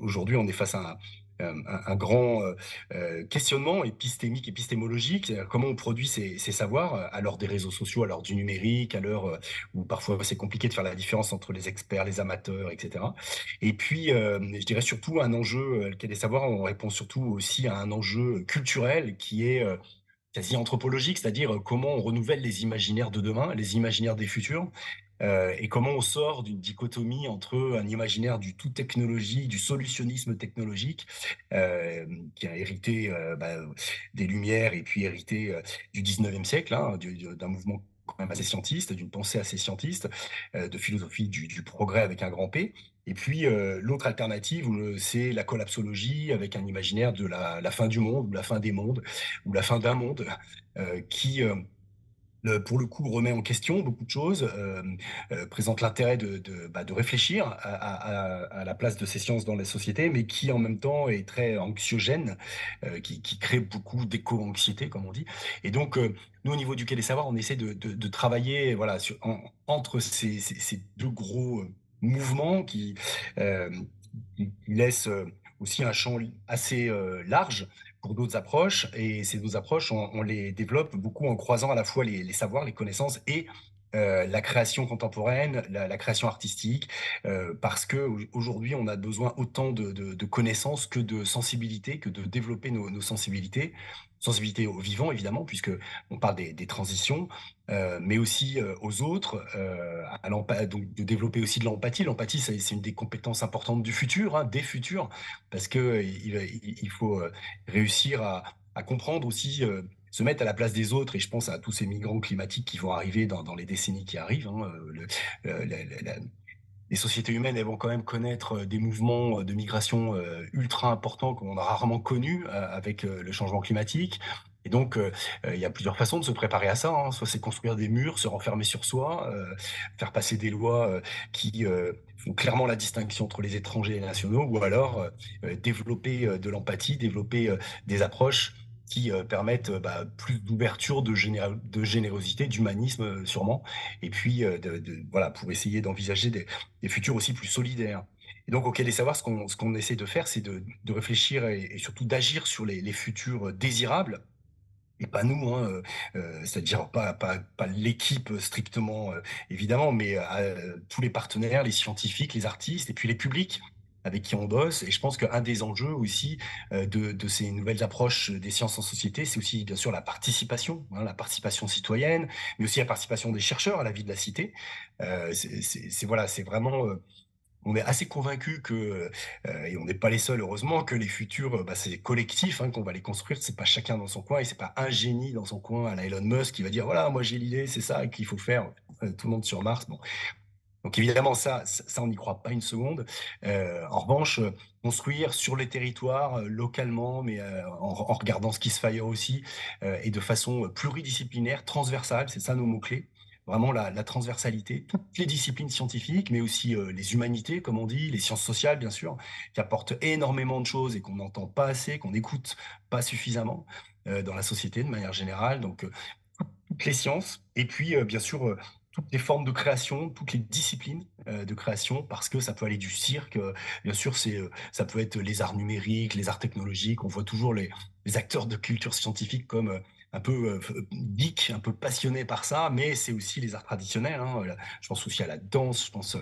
aujourd'hui, on est face à un, un, grand euh, euh, questionnement épistémique, épistémologique, comment on produit ces, savoirs à l'heure des réseaux sociaux, à l'heure du numérique, à l'heure où parfois c'est compliqué de faire la différence entre les experts, les amateurs, etc. Et puis, je dirais surtout un enjeu, lequel des savoirs, on répond surtout aussi à un enjeu culturel qui est quasi anthropologique, c'est-à-dire comment on renouvelle les imaginaires de demain, les imaginaires des futurs, euh, et comment on sort d'une dichotomie entre un imaginaire du tout technologie, du solutionnisme technologique, euh, qui a hérité euh, bah, des Lumières et puis hérité du 19e siècle, hein, d'un mouvement quand même assez scientiste, d'une pensée assez scientiste, de philosophie du, progrès avec un grand P. Et puis l'autre alternative, c'est la collapsologie avec un imaginaire de la, la, fin du monde, ou la fin des mondes, ou la fin d'un monde, qui pour le coup, remet en question beaucoup de choses, euh, euh, présente l'intérêt de, bah, réfléchir à, la place de ces sciences dans la société, mais qui en même temps est très anxiogène, euh, qui, crée beaucoup d'éco-anxiété, comme on dit. Et donc, nous, au niveau du Quai des Savoirs, on essaie de, travailler voilà, entre ces, deux gros mouvements qui, qui laissent aussi un champ assez large pour d'autres approches. Et ces deux approches, on, les développe beaucoup en croisant à la fois les, savoirs, les connaissances et euh, la création contemporaine, la, création artistique, euh, parce que aujourd'hui on a besoin autant de, connaissances que de sensibilité, que de développer nos, sensibilités, sensibilité au vivant évidemment, puisque on parle des, transitions, euh, mais aussi aux autres, à donc de développer aussi de l'empathie. L'empathie, c'est une des compétences importantes du futur, hein, des futurs, parce que il, faut réussir à comprendre aussi se mettre à la place des autres, et je pense à tous ces migrants climatiques qui vont arriver dans, les décennies qui arrivent. Hein, euh, les sociétés humaines, elles vont quand même connaître euh, des mouvements de migration euh, ultra importants qu'on a rarement connus avec le changement climatique. Et donc, il y a plusieurs façons de se préparer à ça. Hein. Soit c'est construire des murs, se renfermer sur soi, faire passer des lois qui font clairement la distinction entre les étrangers et les nationaux, ou alors développer de l'empathie, développer des approches qui euh, permettent euh, bah, plus d'ouverture, de, de, générosité, d'humanisme euh, sûrement, et puis de, voilà pour essayer d'envisager des, futurs aussi plus solidaires. Et donc, auquel des savoirs, ce qu'on essaie de faire, c'est de, réfléchir et, surtout d'agir sur les, futurs désirables, et pas nous, hein, c'est-à-dire pas, pas, pas l'équipe strictement, évidemment, mais tous les partenaires, les scientifiques, les artistes, et puis les publics avec qui on bosse. Et je pense qu'un des enjeux aussi euh, de, ces nouvelles approches des sciences en société, c'est aussi bien sûr la participation, hein, la participation citoyenne, mais aussi la participation des chercheurs à la vie de la cité. Euh, c'est voilà, c'est vraiment euh, on est assez convaincu que, et on n'est pas les seuls heureusement, que les futurs, bah, c'est collectif hein, qu'on va les construire. C'est pas chacun dans son coin et c'est pas un génie dans son coin à la Elon Musk qui va dire voilà moi j'ai l'idée, c'est ça qu'il faut faire. Tout le monde sur Mars. Bon, donc évidemment, ça, ça, on n'y croit pas une seconde. Euh, en revanche, construire sur les territoires, euh, localement, mais euh, en, regardant ce qui se fait ailleurs aussi, et de façon pluridisciplinaire, transversale, c'est ça nos mots-clés. Vraiment la, transversalité, toutes les disciplines scientifiques, mais aussi les humanités, comme on dit, les sciences sociales, bien sûr, qui apportent énormément de choses et qu'on n'entend pas assez, qu'on n'écoute pas suffisamment dans la société de manière générale. Donc, toutes les sciences, et puis, bien sûr, toutes les formes de création, toutes les disciplines euh, de création, parce que ça peut aller du cirque, euh, bien sûr, c'est, euh, ça peut être les arts numériques, les arts technologiques. On voit toujours les, acteurs de culture scientifique comme un peu geek, un peu passionnés par ça, mais c'est aussi les arts traditionnels. Hein, je pense aussi à la danse, je pense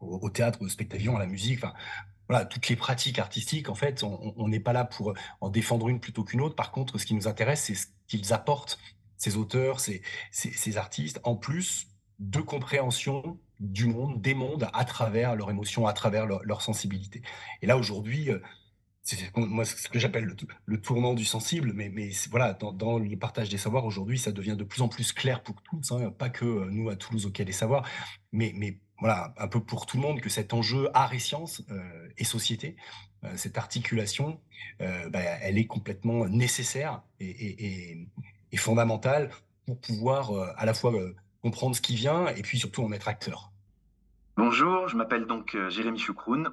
au, théâtre, au spectacle, à la musique. Enfin, voilà, toutes les pratiques artistiques, en fait, on n'est pas là pour en défendre une plutôt qu'une autre. Par contre, ce qui nous intéresse, c'est ce qu'ils apportent, ces auteurs, ces, ces artistes, en plus de compréhension du monde, des mondes, à travers leurs émotions, à travers leur, sensibilité. Et là, aujourd'hui, euh, c'est ce que j'appelle le, tournant du sensible, mais, mais voilà, dans, le partage des savoirs, aujourd'hui, ça devient de plus en plus clair pour tous, hein, pas que euh, nous à Toulouse au Quai des Savoirs, mais, mais voilà, un peu pour tout le monde, que cet enjeu art et sciences euh, et société, cette articulation, bah, elle est complètement nécessaire et fondamentale pour pouvoir à la fois comprendre ce qui vient et puis surtout en être acteur. Bonjour, je m'appelle donc euh, Jérémy Choukroun.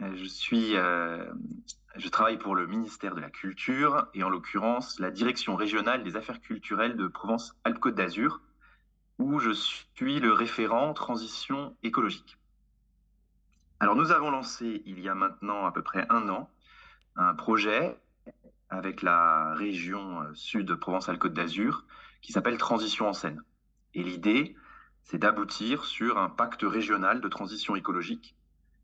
Euh, je suis, euh, je travaille pour le ministère de la Culture et en l'occurrence la direction régionale des affaires culturelles de Provence-Alpes-Côte d'Azur, où je suis le référent transition écologique. Alors nous avons lancé il y a maintenant à peu près un an un projet avec la région sud Provence-Alpes-Côte d'Azur qui s'appelle Transition en scène. Et l'idée, c'est d'aboutir sur un pacte régional de transition écologique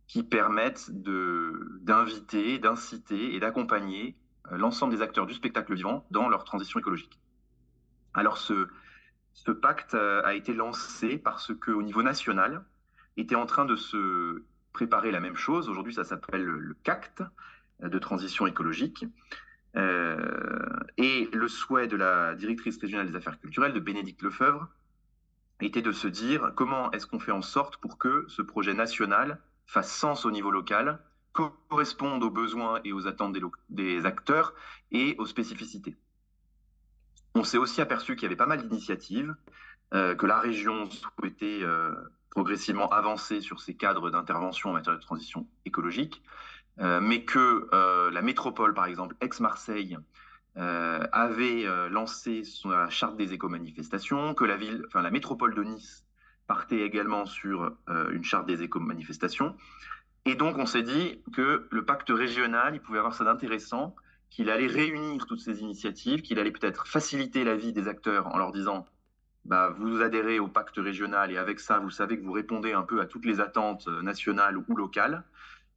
qui permette d'inviter, d'inciter et d'accompagner euh, l'ensemble des acteurs du spectacle vivant dans leur transition écologique. Alors ce, pacte euh, a été lancé parce qu'au niveau national, était en train de se préparer la même chose. Aujourd'hui, ça s'appelle le CACT euh, de transition écologique. et le souhait de la directrice régionale des affaires culturelles, de Bénédicte Lefebvre, était de se dire comment est-ce qu'on fait en sorte pour que ce projet national fasse sens au niveau local, corresponde aux besoins et aux attentes des, acteurs et aux spécificités. On s'est aussi aperçu qu'il y avait pas mal d'initiatives, euh, que la région souhaitait euh, progressivement avancer sur ses cadres d'intervention en matière de transition écologique, euh, mais que la métropole, par exemple, ex-Marseille, euh, avait euh, lancé sa charte des éco-manifestations, que la ville, enfin la métropole de Nice partait également sur euh, une charte des éco-manifestations. Et donc on s'est dit que le pacte régional, il pouvait avoir ça d'intéressant, qu'il allait réunir toutes ces initiatives, qu'il allait peut-être faciliter la vie des acteurs en leur disant bah, vous adhérez au pacte régional et avec ça, vous savez que vous répondez un peu à toutes les attentes nationales ou locales.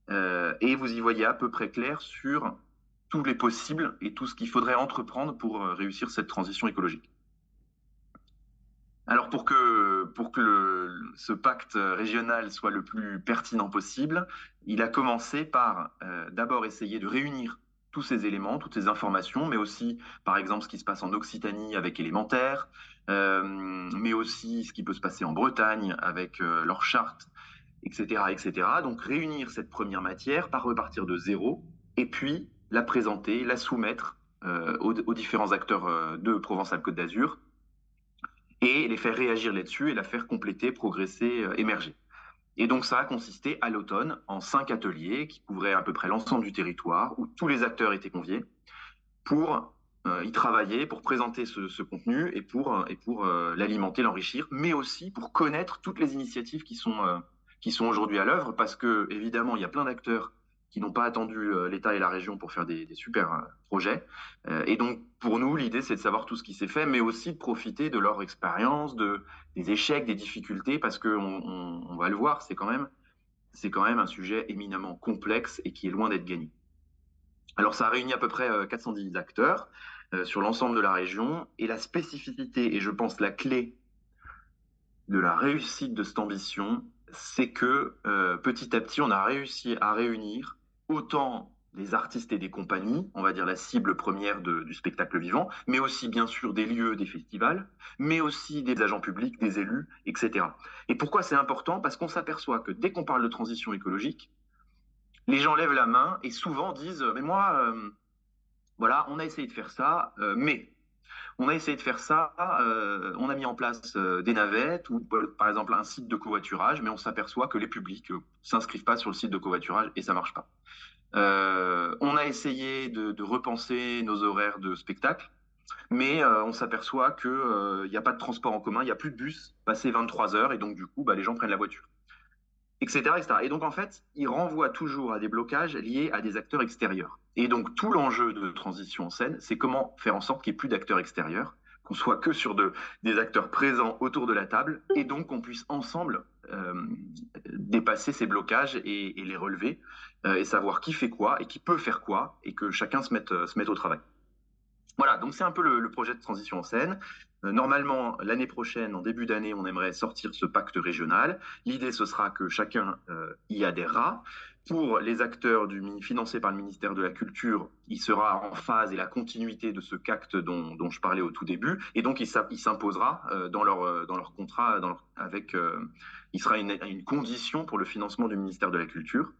et vous y voyez à peu près clair sur tous les possibles et tout ce qu'il faudrait entreprendre pour réussir cette transition écologique. Alors pour que, pour que ce pacte régional soit le plus pertinent possible, il a commencé par euh, d'abord essayer de réunir tous ces éléments, toutes ces informations, mais aussi par exemple ce qui se passe en Occitanie avec élémentaire, euh, mais aussi ce qui peut se passer en Bretagne avec euh, leur charte, etc., etc. Donc réunir cette première matière, par repartir de zéro, et puis la présenter, la soumettre aux, aux, différents acteurs de Provence-Alpes-Côte d'Azur et les faire réagir là-dessus et la faire compléter, progresser, euh, émerger. Et donc ça a consisté à l'automne en cinq ateliers qui couvraient à peu près l'ensemble du territoire, où tous les acteurs étaient conviés pour euh, y travailler, pour présenter ce, contenu et pour, euh, et pour l'alimenter, l'enrichir, mais aussi pour connaître toutes les initiatives qui sont, qui sont aujourd'hui à l'œuvre, parce que évidemment il y a plein d'acteurs qui n'ont pas attendu euh, l'État et la région pour faire des, super euh, projets. Euh, et donc, pour nous, l'idée, c'est de savoir tout ce qui s'est fait, mais aussi de profiter de leur expérience, de, des échecs, des difficultés, parce qu'on on, va le voir, c'est quand, même, quand même un sujet éminemment complexe et qui est loin d'être gagné. Alors, ça a réuni à peu près 410 acteurs sur l'ensemble de la région, et la spécificité, et je pense la clé de la réussite de cette ambition, c'est que petit à petit, on a réussi à réunir autant des artistes et des compagnies, on va dire la cible première du spectacle vivant, mais aussi bien sûr des lieux, des festivals, mais aussi des agents publics, des élus, etc. Et pourquoi c'est important? Parce qu'on s'aperçoit que dès qu'on parle de transition écologique, les gens lèvent la main et souvent disent mais moi, euh, voilà, on a essayé de faire ça, euh, mais on a essayé de faire ça, euh, on a mis en place euh, des navettes ou par exemple un site de covoiturage, mais on s'aperçoit que les publics ne euh, s'inscrivent pas sur le site de covoiturage et ça marche pas. on a essayé de, repenser nos horaires de spectacle, mais on s'aperçoit qu'il n'y a pas de transport en commun, il n'y a plus de bus passé 23 heures et donc du coup bah, les gens prennent la voiture. Etc. Et donc en fait, il renvoie toujours à des blocages liés à des acteurs extérieurs. Et donc tout l'enjeu de transition en scène, c'est comment faire en sorte qu'il n'y ait plus d'acteurs extérieurs, qu'on soit que sur de, des acteurs présents autour de la table, et donc qu'on puisse ensemble euh, dépasser ces blocages et, les relever, euh, et savoir qui fait quoi et qui peut faire quoi, et que chacun se mette, se mette au travail. Voilà, donc c'est un peu le, projet de transition en scène. Euh, normalement, l'année prochaine, en début d'année, on aimerait sortir ce pacte régional. L'idée, ce sera que chacun y adhérera. Pour les acteurs du, financés par le ministère de la Culture, il sera en phase et la continuité de ce CACT dont, dont je parlais au tout début, et donc il, s'imposera euh, dans, leur, euh, dans leur contrat, avec, euh, il sera une condition pour le financement du ministère de la Culture.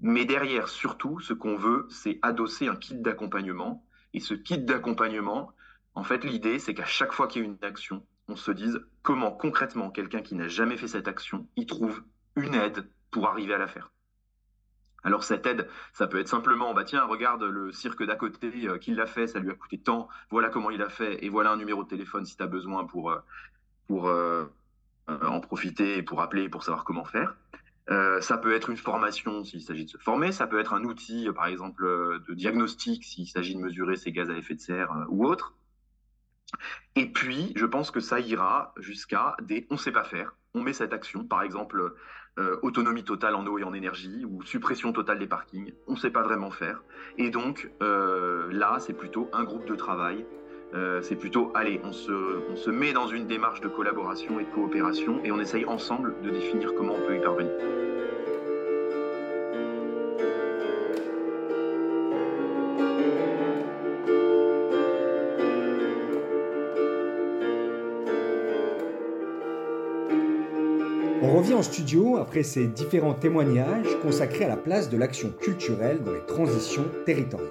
Mais derrière, surtout, ce qu'on veut, c'est adosser un kit d'accompagnement. Et ce kit d'accompagnement, en fait, l'idée, c'est qu'à chaque fois qu'il y a une action, on se dise comment concrètement quelqu'un qui n'a jamais fait cette action, il trouve une aide pour arriver à la faire. Alors cette aide, ça peut être simplement, bah tiens, regarde le cirque d'à côté euh, qui l'a fait, ça lui a coûté tant, voilà comment il a fait, et voilà un numéro de téléphone si tu as besoin pour, euh, pour euh, en profiter et pour appeler pour savoir comment faire. ça peut être une formation s'il s'agit de se former, ça peut être un outil, par exemple, de diagnostic s'il s'agit de mesurer ses gaz à effet de serre ou autre. Et puis, je pense que ça ira jusqu'à des on ne sait pas faire. On met cette action, par exemple, euh, autonomie totale en eau et en énergie ou suppression totale des parkings. On ne sait pas vraiment faire. Et donc, euh, là, c'est plutôt un groupe de travail. Euh, c'est plutôt, allez, on se, on se met dans une démarche de collaboration et de coopération et on essaye ensemble de définir comment on peut y parvenir. Revient en studio après ces différents témoignages consacrés à la place de l'action culturelle dans les transitions territoriales.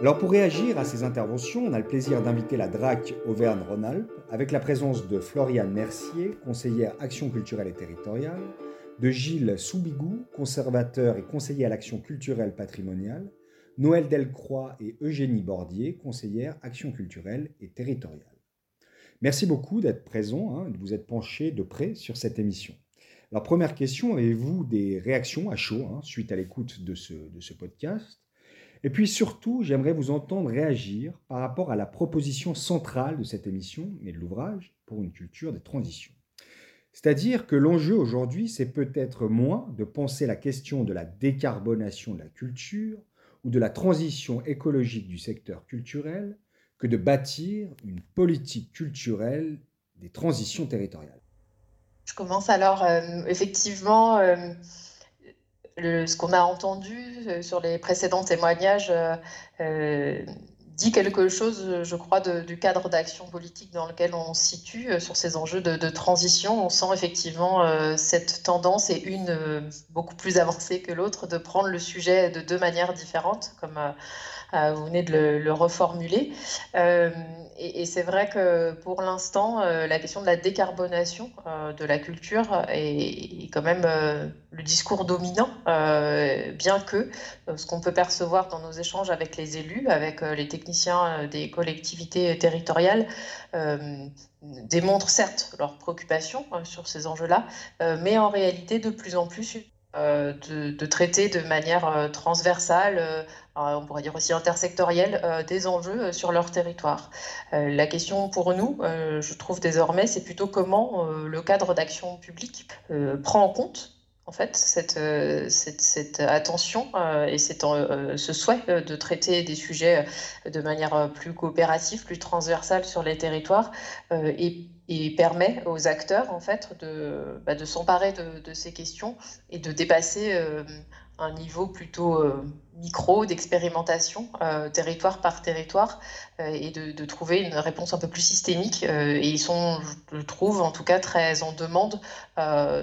Alors pour réagir à ces interventions, on a le plaisir d'inviter la DRAC Auvergne-Rhône-Alpes avec la présence de Floriane Mercier, conseillère action culturelle et territoriale, de Gilles Soubigou, conservateur et conseiller à l'action culturelle patrimoniale, Noël Delcroix et Eugénie Bordier, conseillère action culturelle et territoriale. Merci beaucoup d'être présent, hein, de vous être penché de près sur cette émission. Alors, première question, avez-vous des réactions à chaud hein, suite à l'écoute de ce, de ce podcast? Et puis surtout, j'aimerais vous entendre réagir par rapport à la proposition centrale de cette émission et de l'ouvrage pour une culture des transitions. C'est-à-dire que l'enjeu aujourd'hui, c'est peut-être moins de penser la question de la décarbonation de la culture ou de la transition écologique du secteur culturel que de bâtir une politique culturelle des transitions territoriales. Je commence alors, euh, effectivement, euh, ce qu'on a entendu euh, sur les précédents témoignages dit quelque chose, je crois, du cadre d'action politique dans lequel on se situe sur ces enjeux de, transition. On sent effectivement cette tendance et une beaucoup plus avancée que l'autre de prendre le sujet de deux manières différentes, comme vous venez de le, reformuler. Euh, et, c'est vrai que pour l'instant, euh, la question de la décarbonation de la culture est, quand même le discours dominant, bien que ce qu'on peut percevoir dans nos échanges avec les élus, avec les techniciens des collectivités territoriales, démontre certes leur préoccupation sur ces enjeux-là, mais en réalité de plus en plus euh, de, traiter de manière euh, transversale, euh, on pourrait dire aussi intersectorielle, des enjeux sur leur territoire. la question pour nous, je trouve désormais, c'est plutôt comment le cadre d'action publique prend en compte en fait, cette, cette, attention et ce souhait de traiter des sujets de manière plus coopérative, plus transversale sur les territoires et et permet aux acteurs en fait de, bah, s'emparer de, ces questions et de dépasser euh, un niveau plutôt euh, micro d'expérimentation euh, territoire par territoire et de, trouver une réponse un peu plus systémique et ils sont je trouve en tout cas très en demande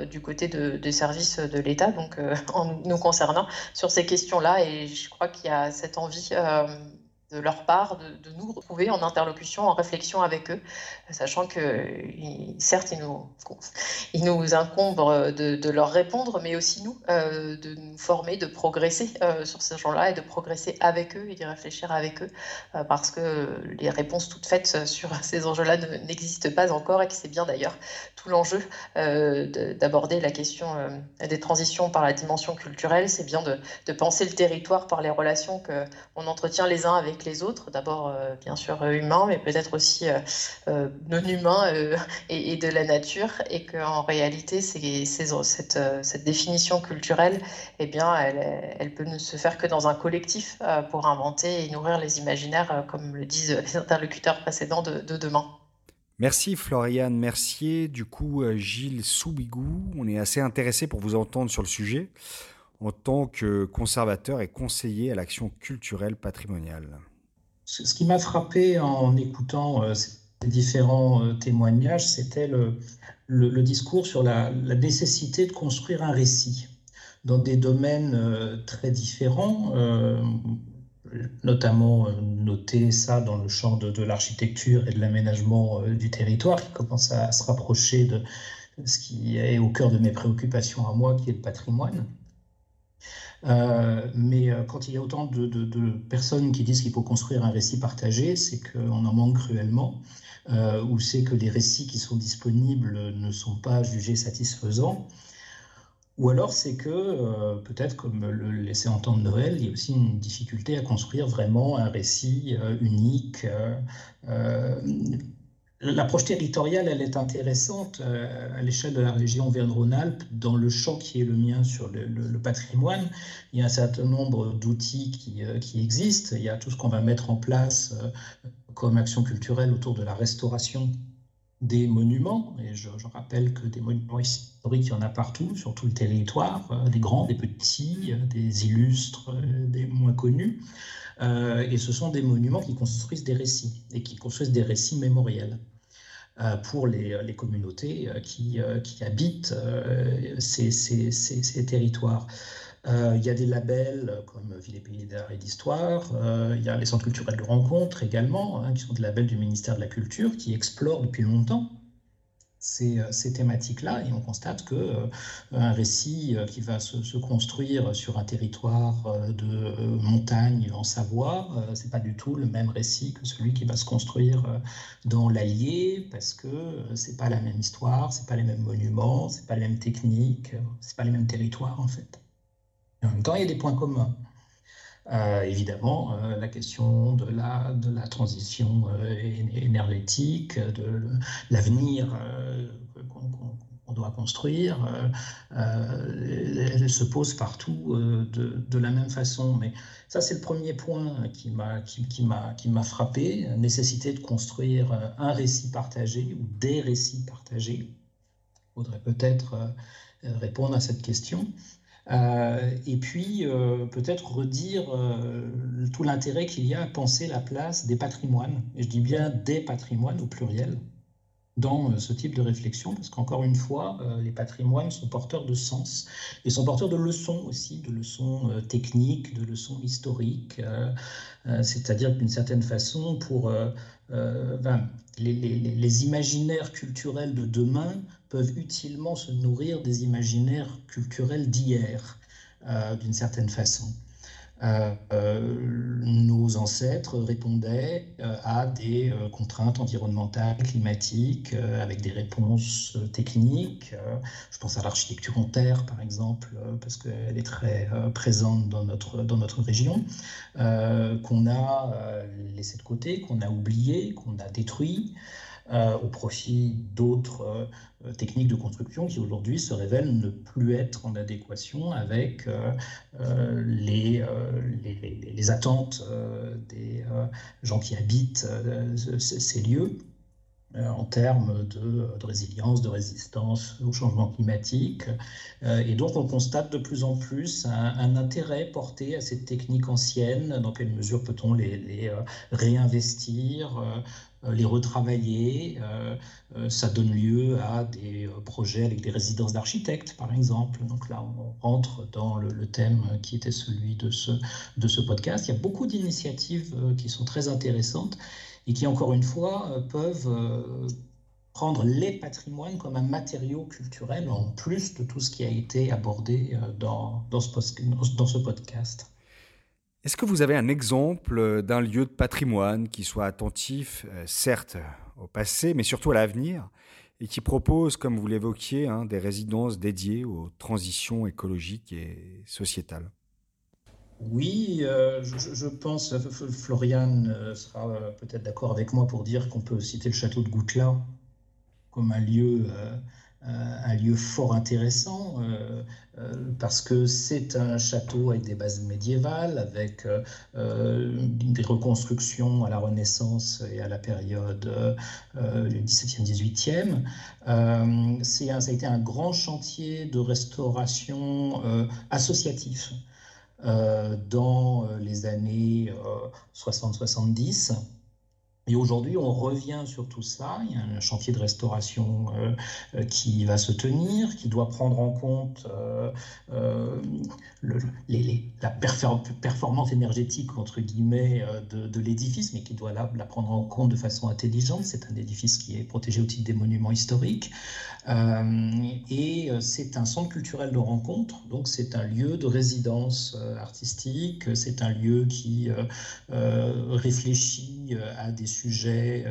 du côté des services de l'État donc <laughs> en nous concernant sur ces questions là et je crois qu'il y a cette envie de leur part, de, nous retrouver en interlocution, en réflexion avec eux, sachant que certes, il nous, il nous incombe de, leur répondre, mais aussi nous, euh, de nous former, de progresser euh, sur ces gens-là et de progresser avec eux et d'y réfléchir avec eux, euh, parce que les réponses toutes faites sur <laughs> ces enjeux-là n'existent pas encore et que c'est bien d'ailleurs tout l'enjeu d'aborder la question des transitions par la dimension culturelle, c'est bien de, de penser le territoire par les relations qu'on entretient les uns avec les autres, d'abord euh, bien sûr euh, humains, mais peut-être aussi euh, non humains et, de la nature, et qu'en réalité, cette, définition culturelle, eh bien, elle, peut ne se faire que dans un collectif pour inventer et nourrir les imaginaires, comme le disent les interlocuteurs précédents de, de demain. Merci Floriane Mercier. Du coup, Gilles Soubigou, on est assez intéressé pour vous entendre sur le sujet en tant que conservateur et conseiller à l'action culturelle patrimoniale. Ce qui m'a frappé en écoutant euh, ces différents euh, témoignages, c'était le, discours sur la, nécessité de construire un récit dans des domaines euh, très différents, notamment noter ça dans le champ de l'architecture et de l'aménagement du territoire, qui commence à se rapprocher de ce qui est au cœur de mes préoccupations à moi, qui est le patrimoine. Euh, mais euh, quand il y a autant de, personnes qui disent qu'il faut construire un récit partagé, c'est qu'on en manque cruellement, euh, ou c'est que les récits qui sont disponibles ne sont pas jugés satisfaisants. Ou alors c'est que, peut-être comme le laissait entendre Noël, il y a aussi une difficulté à construire vraiment un récit unique, L'approche territoriale, elle est intéressante euh, à l'échelle de la région Verne-Rhône-Alpes, dans le champ qui est le mien sur le, patrimoine. Il y a un certain nombre d'outils qui, euh, qui, existent. Il y a tout ce qu'on va mettre en place euh, comme action culturelle autour de la restauration des monuments. Et je, rappelle que des monuments historiques, il y en a partout, sur tout le territoire, des grands, des petits, des illustres, des moins connus. Euh, et ce sont des monuments qui construisent des récits et qui construisent des récits mémoriels euh, pour les, communautés euh, qui, habitent ces, territoires. il y a des labels comme Ville et Pays d'Art et d'Histoire, il y a les centres culturels de rencontre également, hein, qui sont des labels du ministère de la Culture, qui explorent depuis longtemps euh, ces, thématiques-là et on constate que euh, un récit euh, qui va se, construire sur un territoire de montagne en Savoie, c'est pas du tout le même récit que celui qui va se construire dans l'Allier parce que c'est pas la même histoire, c'est pas les mêmes monuments, c'est pas les mêmes techniques, c'est pas les mêmes territoires en fait. en même temps, il y a des points communs. Évidemment, la question de la, transition énergétique, de l'avenir qu'on doit construire, elle se pose partout de, de, la même façon. Mais ça, c'est le premier point qui m'a qui, qui m'a frappé, nécessité de construire un récit partagé ou des récits partagés. Il faudrait peut-être répondre à cette question. Euh, et puis, euh, peut-être redire euh, tout l'intérêt qu'il y a à penser la place des patrimoines, et je dis bien des patrimoines au pluriel, dans ce type de réflexion, parce qu'encore une fois, les patrimoines sont porteurs de sens et sont porteurs de leçons aussi, de leçons techniques, de leçons historiques, c'est-à-dire d'une certaine façon, pour les, les, imaginaires culturels de demain peuvent utilement se nourrir des imaginaires culturels d'hier, euh, d'une certaine façon. Euh, euh, nos ancêtres répondaient à des contraintes environnementales, climatiques, avec des réponses techniques. je pense à l'architecture en terre, par exemple, parce qu'elle est très présente dans notre, dans notre région, qu'on a laissé de côté, qu'on a oublié, qu'on a détruit. Euh, au profit d'autres euh, techniques de construction qui aujourd'hui se révèlent ne plus être en adéquation avec euh, les, attentes des gens qui habitent ces lieux. Euh, en termes de, résilience, de résistance au changement climatique. Euh, et donc on constate de plus en plus un, intérêt porté à ces techniques anciennes. Dans quelle mesure peut-on les, euh, réinvestir les retravailler. ça donne lieu à des projets avec des résidences d'architectes, par exemple. Donc là, on rentre dans le, thème qui était celui de ce, de ce podcast. Il y a beaucoup d'initiatives qui sont très intéressantes et qui, encore une fois, euh, peuvent euh, prendre les patrimoines comme un matériau culturel en plus de tout ce qui a été abordé euh, dans, ce podcast. Est-ce que vous avez un exemple d'un lieu de patrimoine qui soit attentif, certes, au passé, mais surtout à l'avenir, et qui propose, comme vous l'évoquiez, hein, des résidences dédiées aux transitions écologiques et sociétales? Oui, euh, je, pense, euh, Florian euh, sera peut-être d'accord avec moi pour dire qu'on peut citer le château de Goutla comme un lieu, un lieu fort intéressant, parce que c'est un château avec des bases médiévales, avec des reconstructions à la Renaissance et à la période du 17e, 18e. c'est ça a été un grand chantier de restauration associatif. Euh, dans euh, les années 60-70. Euh, et aujourd'hui, on revient sur tout ça. Il y a un chantier de restauration qui va se tenir, qui doit prendre en compte la performance énergétique, entre guillemets, de, l'édifice, mais qui doit la, prendre en compte de façon intelligente. C'est un édifice qui est protégé au titre des monuments historiques. Euh, et euh, c'est un centre culturel de rencontre, donc c'est un lieu de résidence euh, artistique, c'est un lieu qui réfléchit à des sujets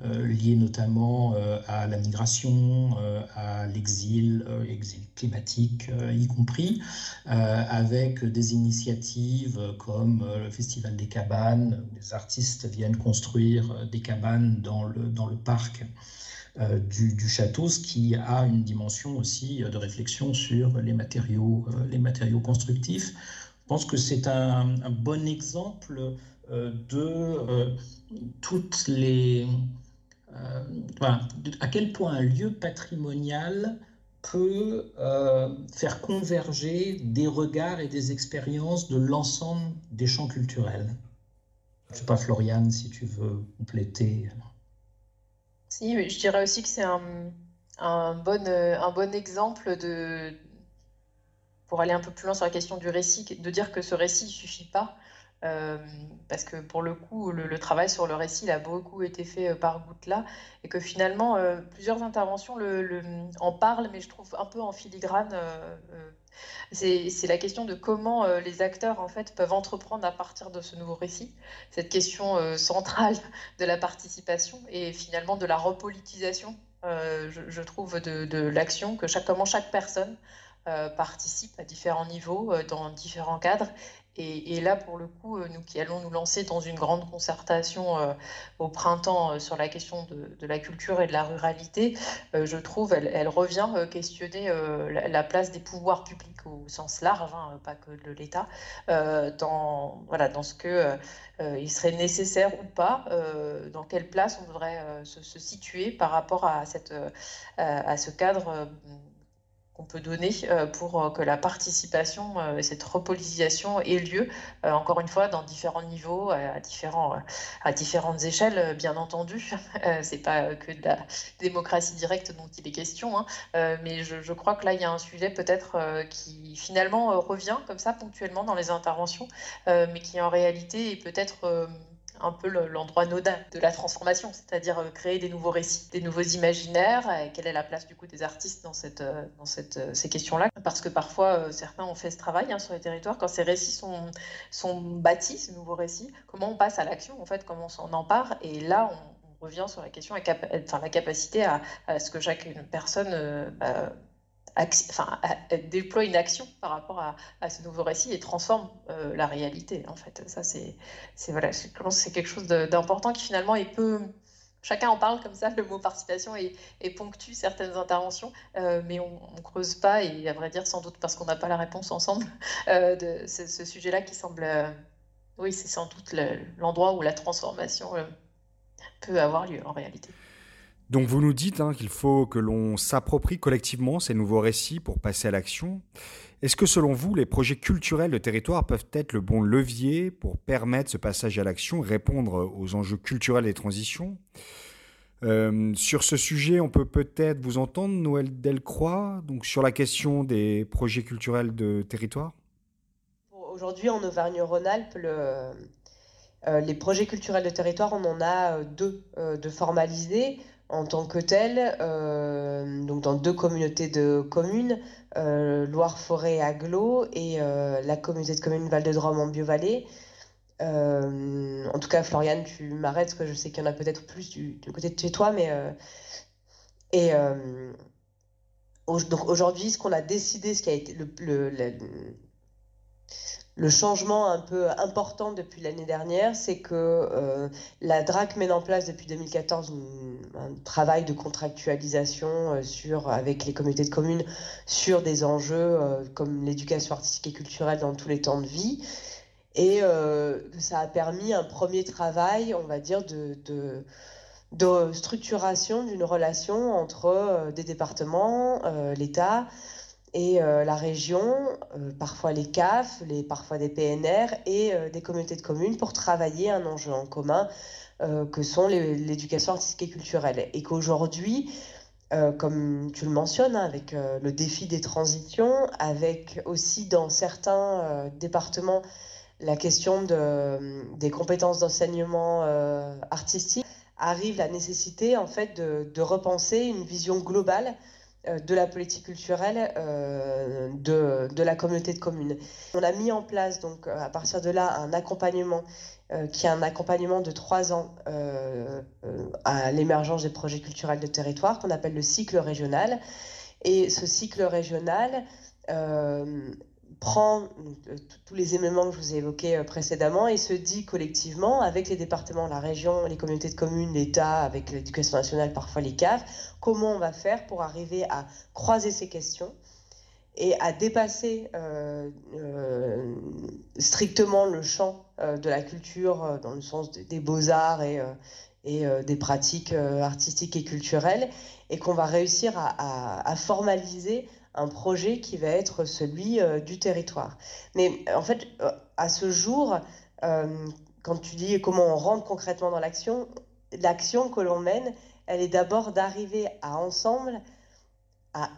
liés notamment à la migration, à l'exil, exil climatique y compris, avec des initiatives comme le Festival des cabanes, où les artistes viennent construire des cabanes dans le, dans le parc. Euh, du, château, ce qui a une dimension aussi euh, de réflexion sur les matériaux, euh, les matériaux constructifs. Je pense que c'est un, bon exemple de toutes les... à quel point un lieu patrimonial peut faire converger des regards et des expériences de l'ensemble des champs culturels. Je ne sais pas, Floriane, si tu veux compléter. Si, je dirais aussi que c'est un, un, bon, euh, un bon exemple de, pour aller un peu plus loin sur la question du récit, de dire que ce récit ne suffit pas. Euh, parce que pour le coup, le, travail sur le récit a beaucoup été fait euh, par Goutela et que finalement, plusieurs interventions en parlent, mais je trouve un peu en filigrane c'est la question de comment euh, les acteurs en fait peuvent entreprendre à partir de ce nouveau récit, cette question euh, centrale de la participation et finalement de la repolitisation, euh, je, trouve, de, l'action, que comment chaque personne participent à différents niveaux, dans différents cadres. Et, là, pour le coup, nous qui allons nous lancer dans une grande concertation au printemps sur la question de, la culture et de la ruralité, je trouve, elle, revient questionner la, place des pouvoirs publics au sens large, hein, pas que de l'État, dans, voilà, dans ce que il serait nécessaire ou pas, dans quelle place on devrait se, se, situer par rapport à, cette, à ce cadre peut donner euh, pour euh, que la participation euh, et cette repolitisation ait lieu, encore une fois, dans différents niveaux, à, différents, à différentes échelles, bien entendu. <laughs> c'est pas que de la démocratie directe dont il est question, hein. mais je, je, crois que là, il y a un sujet peut-être qui finalement revient comme ça ponctuellement dans les interventions, mais qui en réalité est peut-être un peu l'endroit nodal de la transformation, c'est-à-dire euh, créer des nouveaux récits, des nouveaux imaginaires, et quelle est la place du coup des artistes dans, cette, euh, dans cette, euh, ces questions-là? Parce que parfois, certains ont fait ce travail hein, sur les territoires, quand ces récits sont, sont bâtis, ces nouveaux récits, comment on passe à l'action, en fait, comment on s'en empare, et là, on, revient sur la question, enfin, la capacité à, ce que chaque personne bah, enfin, déploie une action par rapport à, ce nouveau récit et transforme euh, la réalité. En fait, ça c'est, voilà, je pense c'est quelque chose d'important qui finalement est peu. Chacun en parle comme ça, le mot participation et, ponctue certaines interventions, euh, mais on, ne creuse pas et à vrai dire sans doute parce qu'on n'a pas la réponse ensemble euh, de ce sujet-là qui semble, oui, c'est sans doute l'endroit où la transformation peut avoir lieu en réalité. Donc vous nous dites hein, qu'il faut que l'on s'approprie collectivement ces nouveaux récits pour passer à l'action. Est-ce que selon vous, les projets culturels de territoire peuvent être le bon levier pour permettre ce passage à l'action, répondre aux enjeux culturels des transitions? Euh, sur ce sujet, on peut peut-être vous entendre, Noël Delcroix, donc sur la question des projets culturels de territoire? Aujourd'hui, en Auvergne-Rhône-Alpes, euh, les projets culturels de territoire, on en a euh, deux de formalisés en tant que tel, euh, donc dans deux communautés de communes, euh, Loire-Forêt Aglo et euh, la communauté de communes Val-de-Drôme en Biovallée. en tout cas, Floriane, tu m'arrêtes parce que je sais qu'il y en a peut-être plus du, côté de chez toi, mais et donc aujourd'hui, ce qu'on a décidé, ce qui a été le le changement un peu important depuis l'année dernière, c'est que euh, la DRAC met en place depuis 2014 un travail de contractualisation euh, avec les communautés de communes sur des enjeux euh, comme l'éducation artistique et culturelle dans tous les temps de vie. Et ça a permis un premier travail, on va dire, de structuration d'une relation entre des départements, l'État, et euh, la région, euh, parfois les CAF, les, parfois des PNR et euh, des communautés de communes pour travailler un enjeu en commun que sont l'éducation artistique et culturelle. Et qu'aujourd'hui, comme tu le mentionnes, hein, avec le défi des transitions, avec aussi dans certains départements la question de, des compétences d'enseignement artistique, arrive la nécessité en fait de, repenser une vision globale de la politique culturelle euh, de, de, la communauté de communes. On a mis en place donc euh, à partir de là un accompagnement qui est un accompagnement de trois ans à l'émergence des projets culturels de territoire qu'on appelle le cycle régional. Et ce cycle régional prend euh, tous les éléments que je vous ai évoqués euh, précédemment et se dit collectivement, avec les départements, la région, les communautés de communes, l'État, avec l'éducation nationale, parfois les CAF, comment on va faire pour arriver à croiser ces questions et à dépasser euh, strictement le champ de la culture dans le sens des beaux-arts et, des pratiques artistiques et culturelles, et qu'on va réussir à formaliser un projet qui va être celui euh, du territoire. Mais en fait, euh, à ce jour, euh, quand tu dis comment on rentre concrètement dans l'action, l'action que l'on mène, elle est d'abord d'arriver à ensemble à,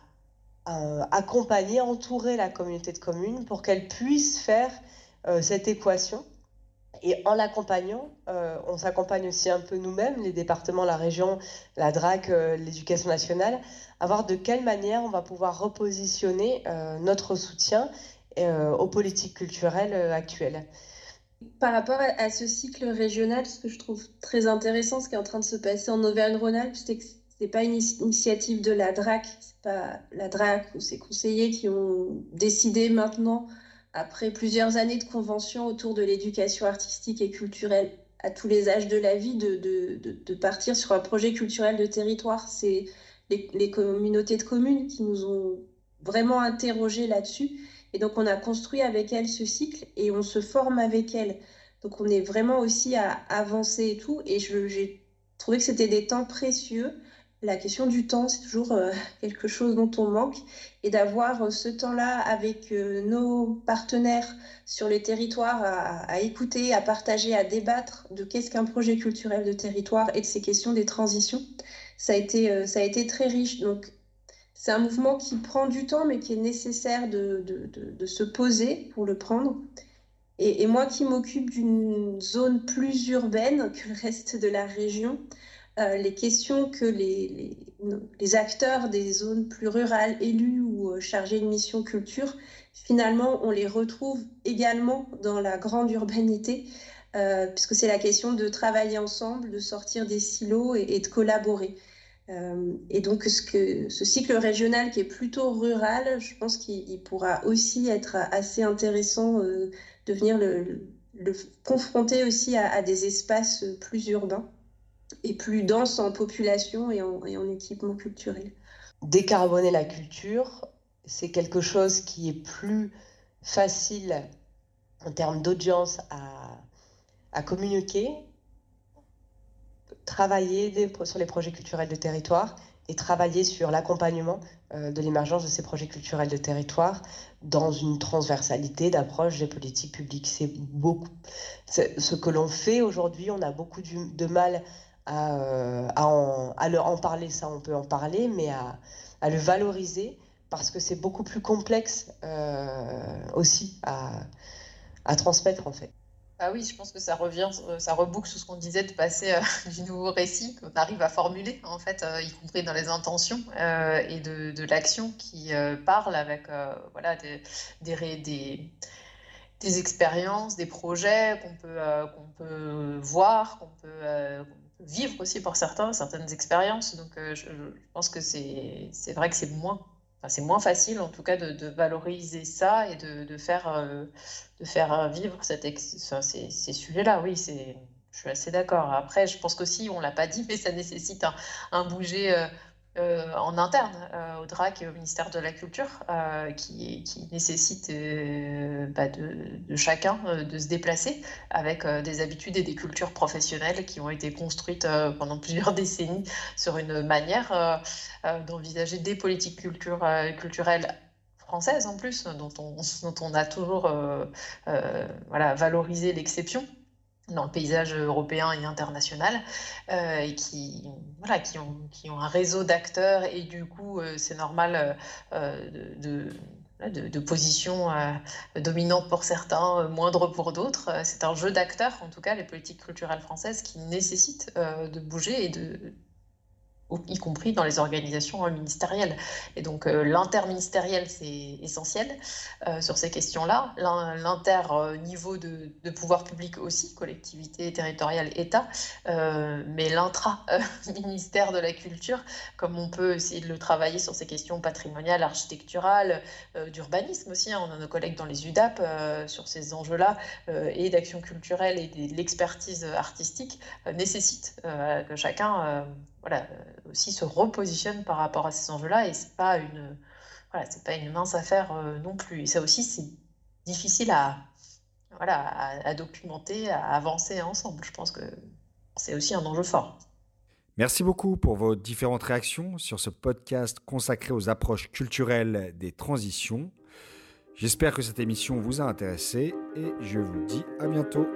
accompagner, entourer la communauté de communes pour qu'elle puisse faire cette équation. Et en l'accompagnant, on s'accompagne aussi un peu nous-mêmes, les départements, la région, la DRAC, l'éducation nationale, à voir de quelle manière on va pouvoir repositionner euh, notre soutien euh, aux politiques culturelles euh, actuelles. Par rapport à, ce cycle régional, ce que je trouve très intéressant, ce qui est en train de se passer en Auvergne-Rhône-Alpes, c'est que n'est pas une initiative de la DRAC, c'est pas la DRAC ou ses conseillers qui ont décidé maintenant, après plusieurs années de convention autour de l'éducation artistique et culturelle à tous les âges de la vie, de, de, de partir sur un projet culturel de territoire. C'est les, les, communautés de communes qui nous ont vraiment interrogés là-dessus. Et donc, on a construit avec elles ce cycle et on se forme avec elles. Donc, on est vraiment aussi à avancer et tout. Et j'ai trouvé que c'était des temps précieux la question du temps, c'est toujours euh, <laughs> quelque chose dont on manque. Et d'avoir euh, ce temps-là avec euh, nos partenaires sur les territoires à, écouter, à partager, à débattre de qu'est-ce qu'un projet culturel de territoire et de ces questions des transitions, ça a été, ça a été très riche. Donc, c'est un mouvement qui prend du temps, mais qui est nécessaire de, de, se poser pour le prendre. Et moi qui m'occupe d'une zone plus urbaine que le reste de la région, euh, les questions que les, acteurs des zones plus rurales, élus ou euh, chargés de mission culture, finalement, on les retrouve également dans la grande urbanité, euh, puisque c'est la question de travailler ensemble, de sortir des silos et, de collaborer. et donc, ce cycle régional qui est plutôt rural, je pense qu'il pourra aussi être assez intéressant de venir le, confronter aussi à des espaces plus urbains et plus dense en population et en, équipement culturel. Décarboner la culture, c'est quelque chose qui est plus facile en termes d'audience à, communiquer, travailler sur les projets culturels de territoire et travailler sur l'accompagnement euh, de l'émergence de ces projets culturels de territoire dans une transversalité d'approche des politiques publiques. C'est beaucoup. Ce que l'on fait aujourd'hui, on a beaucoup de mal à, euh, à, en, leur en parler, ça on peut en parler, mais à, à le valoriser parce que c'est beaucoup plus complexe euh, aussi à, à, transmettre en fait. Ah oui, je pense que ça revient, ça reboucle sur ce qu'on disait de passer euh, <laughs> du nouveau récit qu'on arrive à formuler, en fait, euh, y compris dans les intentions euh, et de, de l'action qui parle avec voilà, des, des, des, des, expériences, des projets qu'on peut, qu'on peut voir, qu'on peut, vivre aussi pour certains, certaines expériences. Donc euh, je, pense que c'est vrai que c'est moins, enfin, moins facile en tout cas de, valoriser ça et de, de faire, euh, de faire vivre cette enfin, ces, ces sujets-là. Oui, je suis assez d'accord. Après, je pense qu'aussi, on l'a pas dit, mais ça nécessite un, un bouger euh, euh, en interne euh, au DRAC et au ministère de la Culture, euh, qui, nécessite bah, de, chacun de se déplacer avec des habitudes et des cultures professionnelles qui ont été construites pendant <laughs> plusieurs décennies sur une manière d'envisager des politiques culture, culturelles françaises en plus, dont on, <laughs> a toujours valorisé l'exception dans le paysage européen et international, euh, et qui, voilà, qui, ont, qui ont un réseau d'acteurs, et du coup, euh, c'est normal euh, de, de, de, positions euh, dominantes pour certains, moindres pour d'autres. C'est un jeu d'acteurs, en tout cas, les politiques culturelles françaises, qui nécessitent de bouger et de y compris dans les organisations euh, ministérielles. Et donc euh, l'interministériel, c'est essentiel euh, sur ces questions-là. L'inter-niveau de, de, pouvoir public aussi, collectivité territoriale, État, mais l'intra-ministère <laughs> de la culture, comme on peut essayer de le travailler sur ces questions patrimoniales, architecturales, d'urbanisme aussi. Hein. on a nos collègues dans les UDAP sur ces enjeux-là, et d'action culturelle et de l'expertise artistique, nécessite que chacun voilà, euh, aussi se repositionne par rapport à ces enjeux-là et c'est pas une voilà, c'est pas une mince affaire euh, non plus. Et ça aussi, c'est difficile à voilà, à, à, documenter, à avancer ensemble. Je pense que c'est aussi un enjeu fort. Merci beaucoup pour vos différentes réactions sur ce podcast consacré aux approches culturelles des transitions. J'espère que cette émission vous a intéressé et je vous dis à bientôt.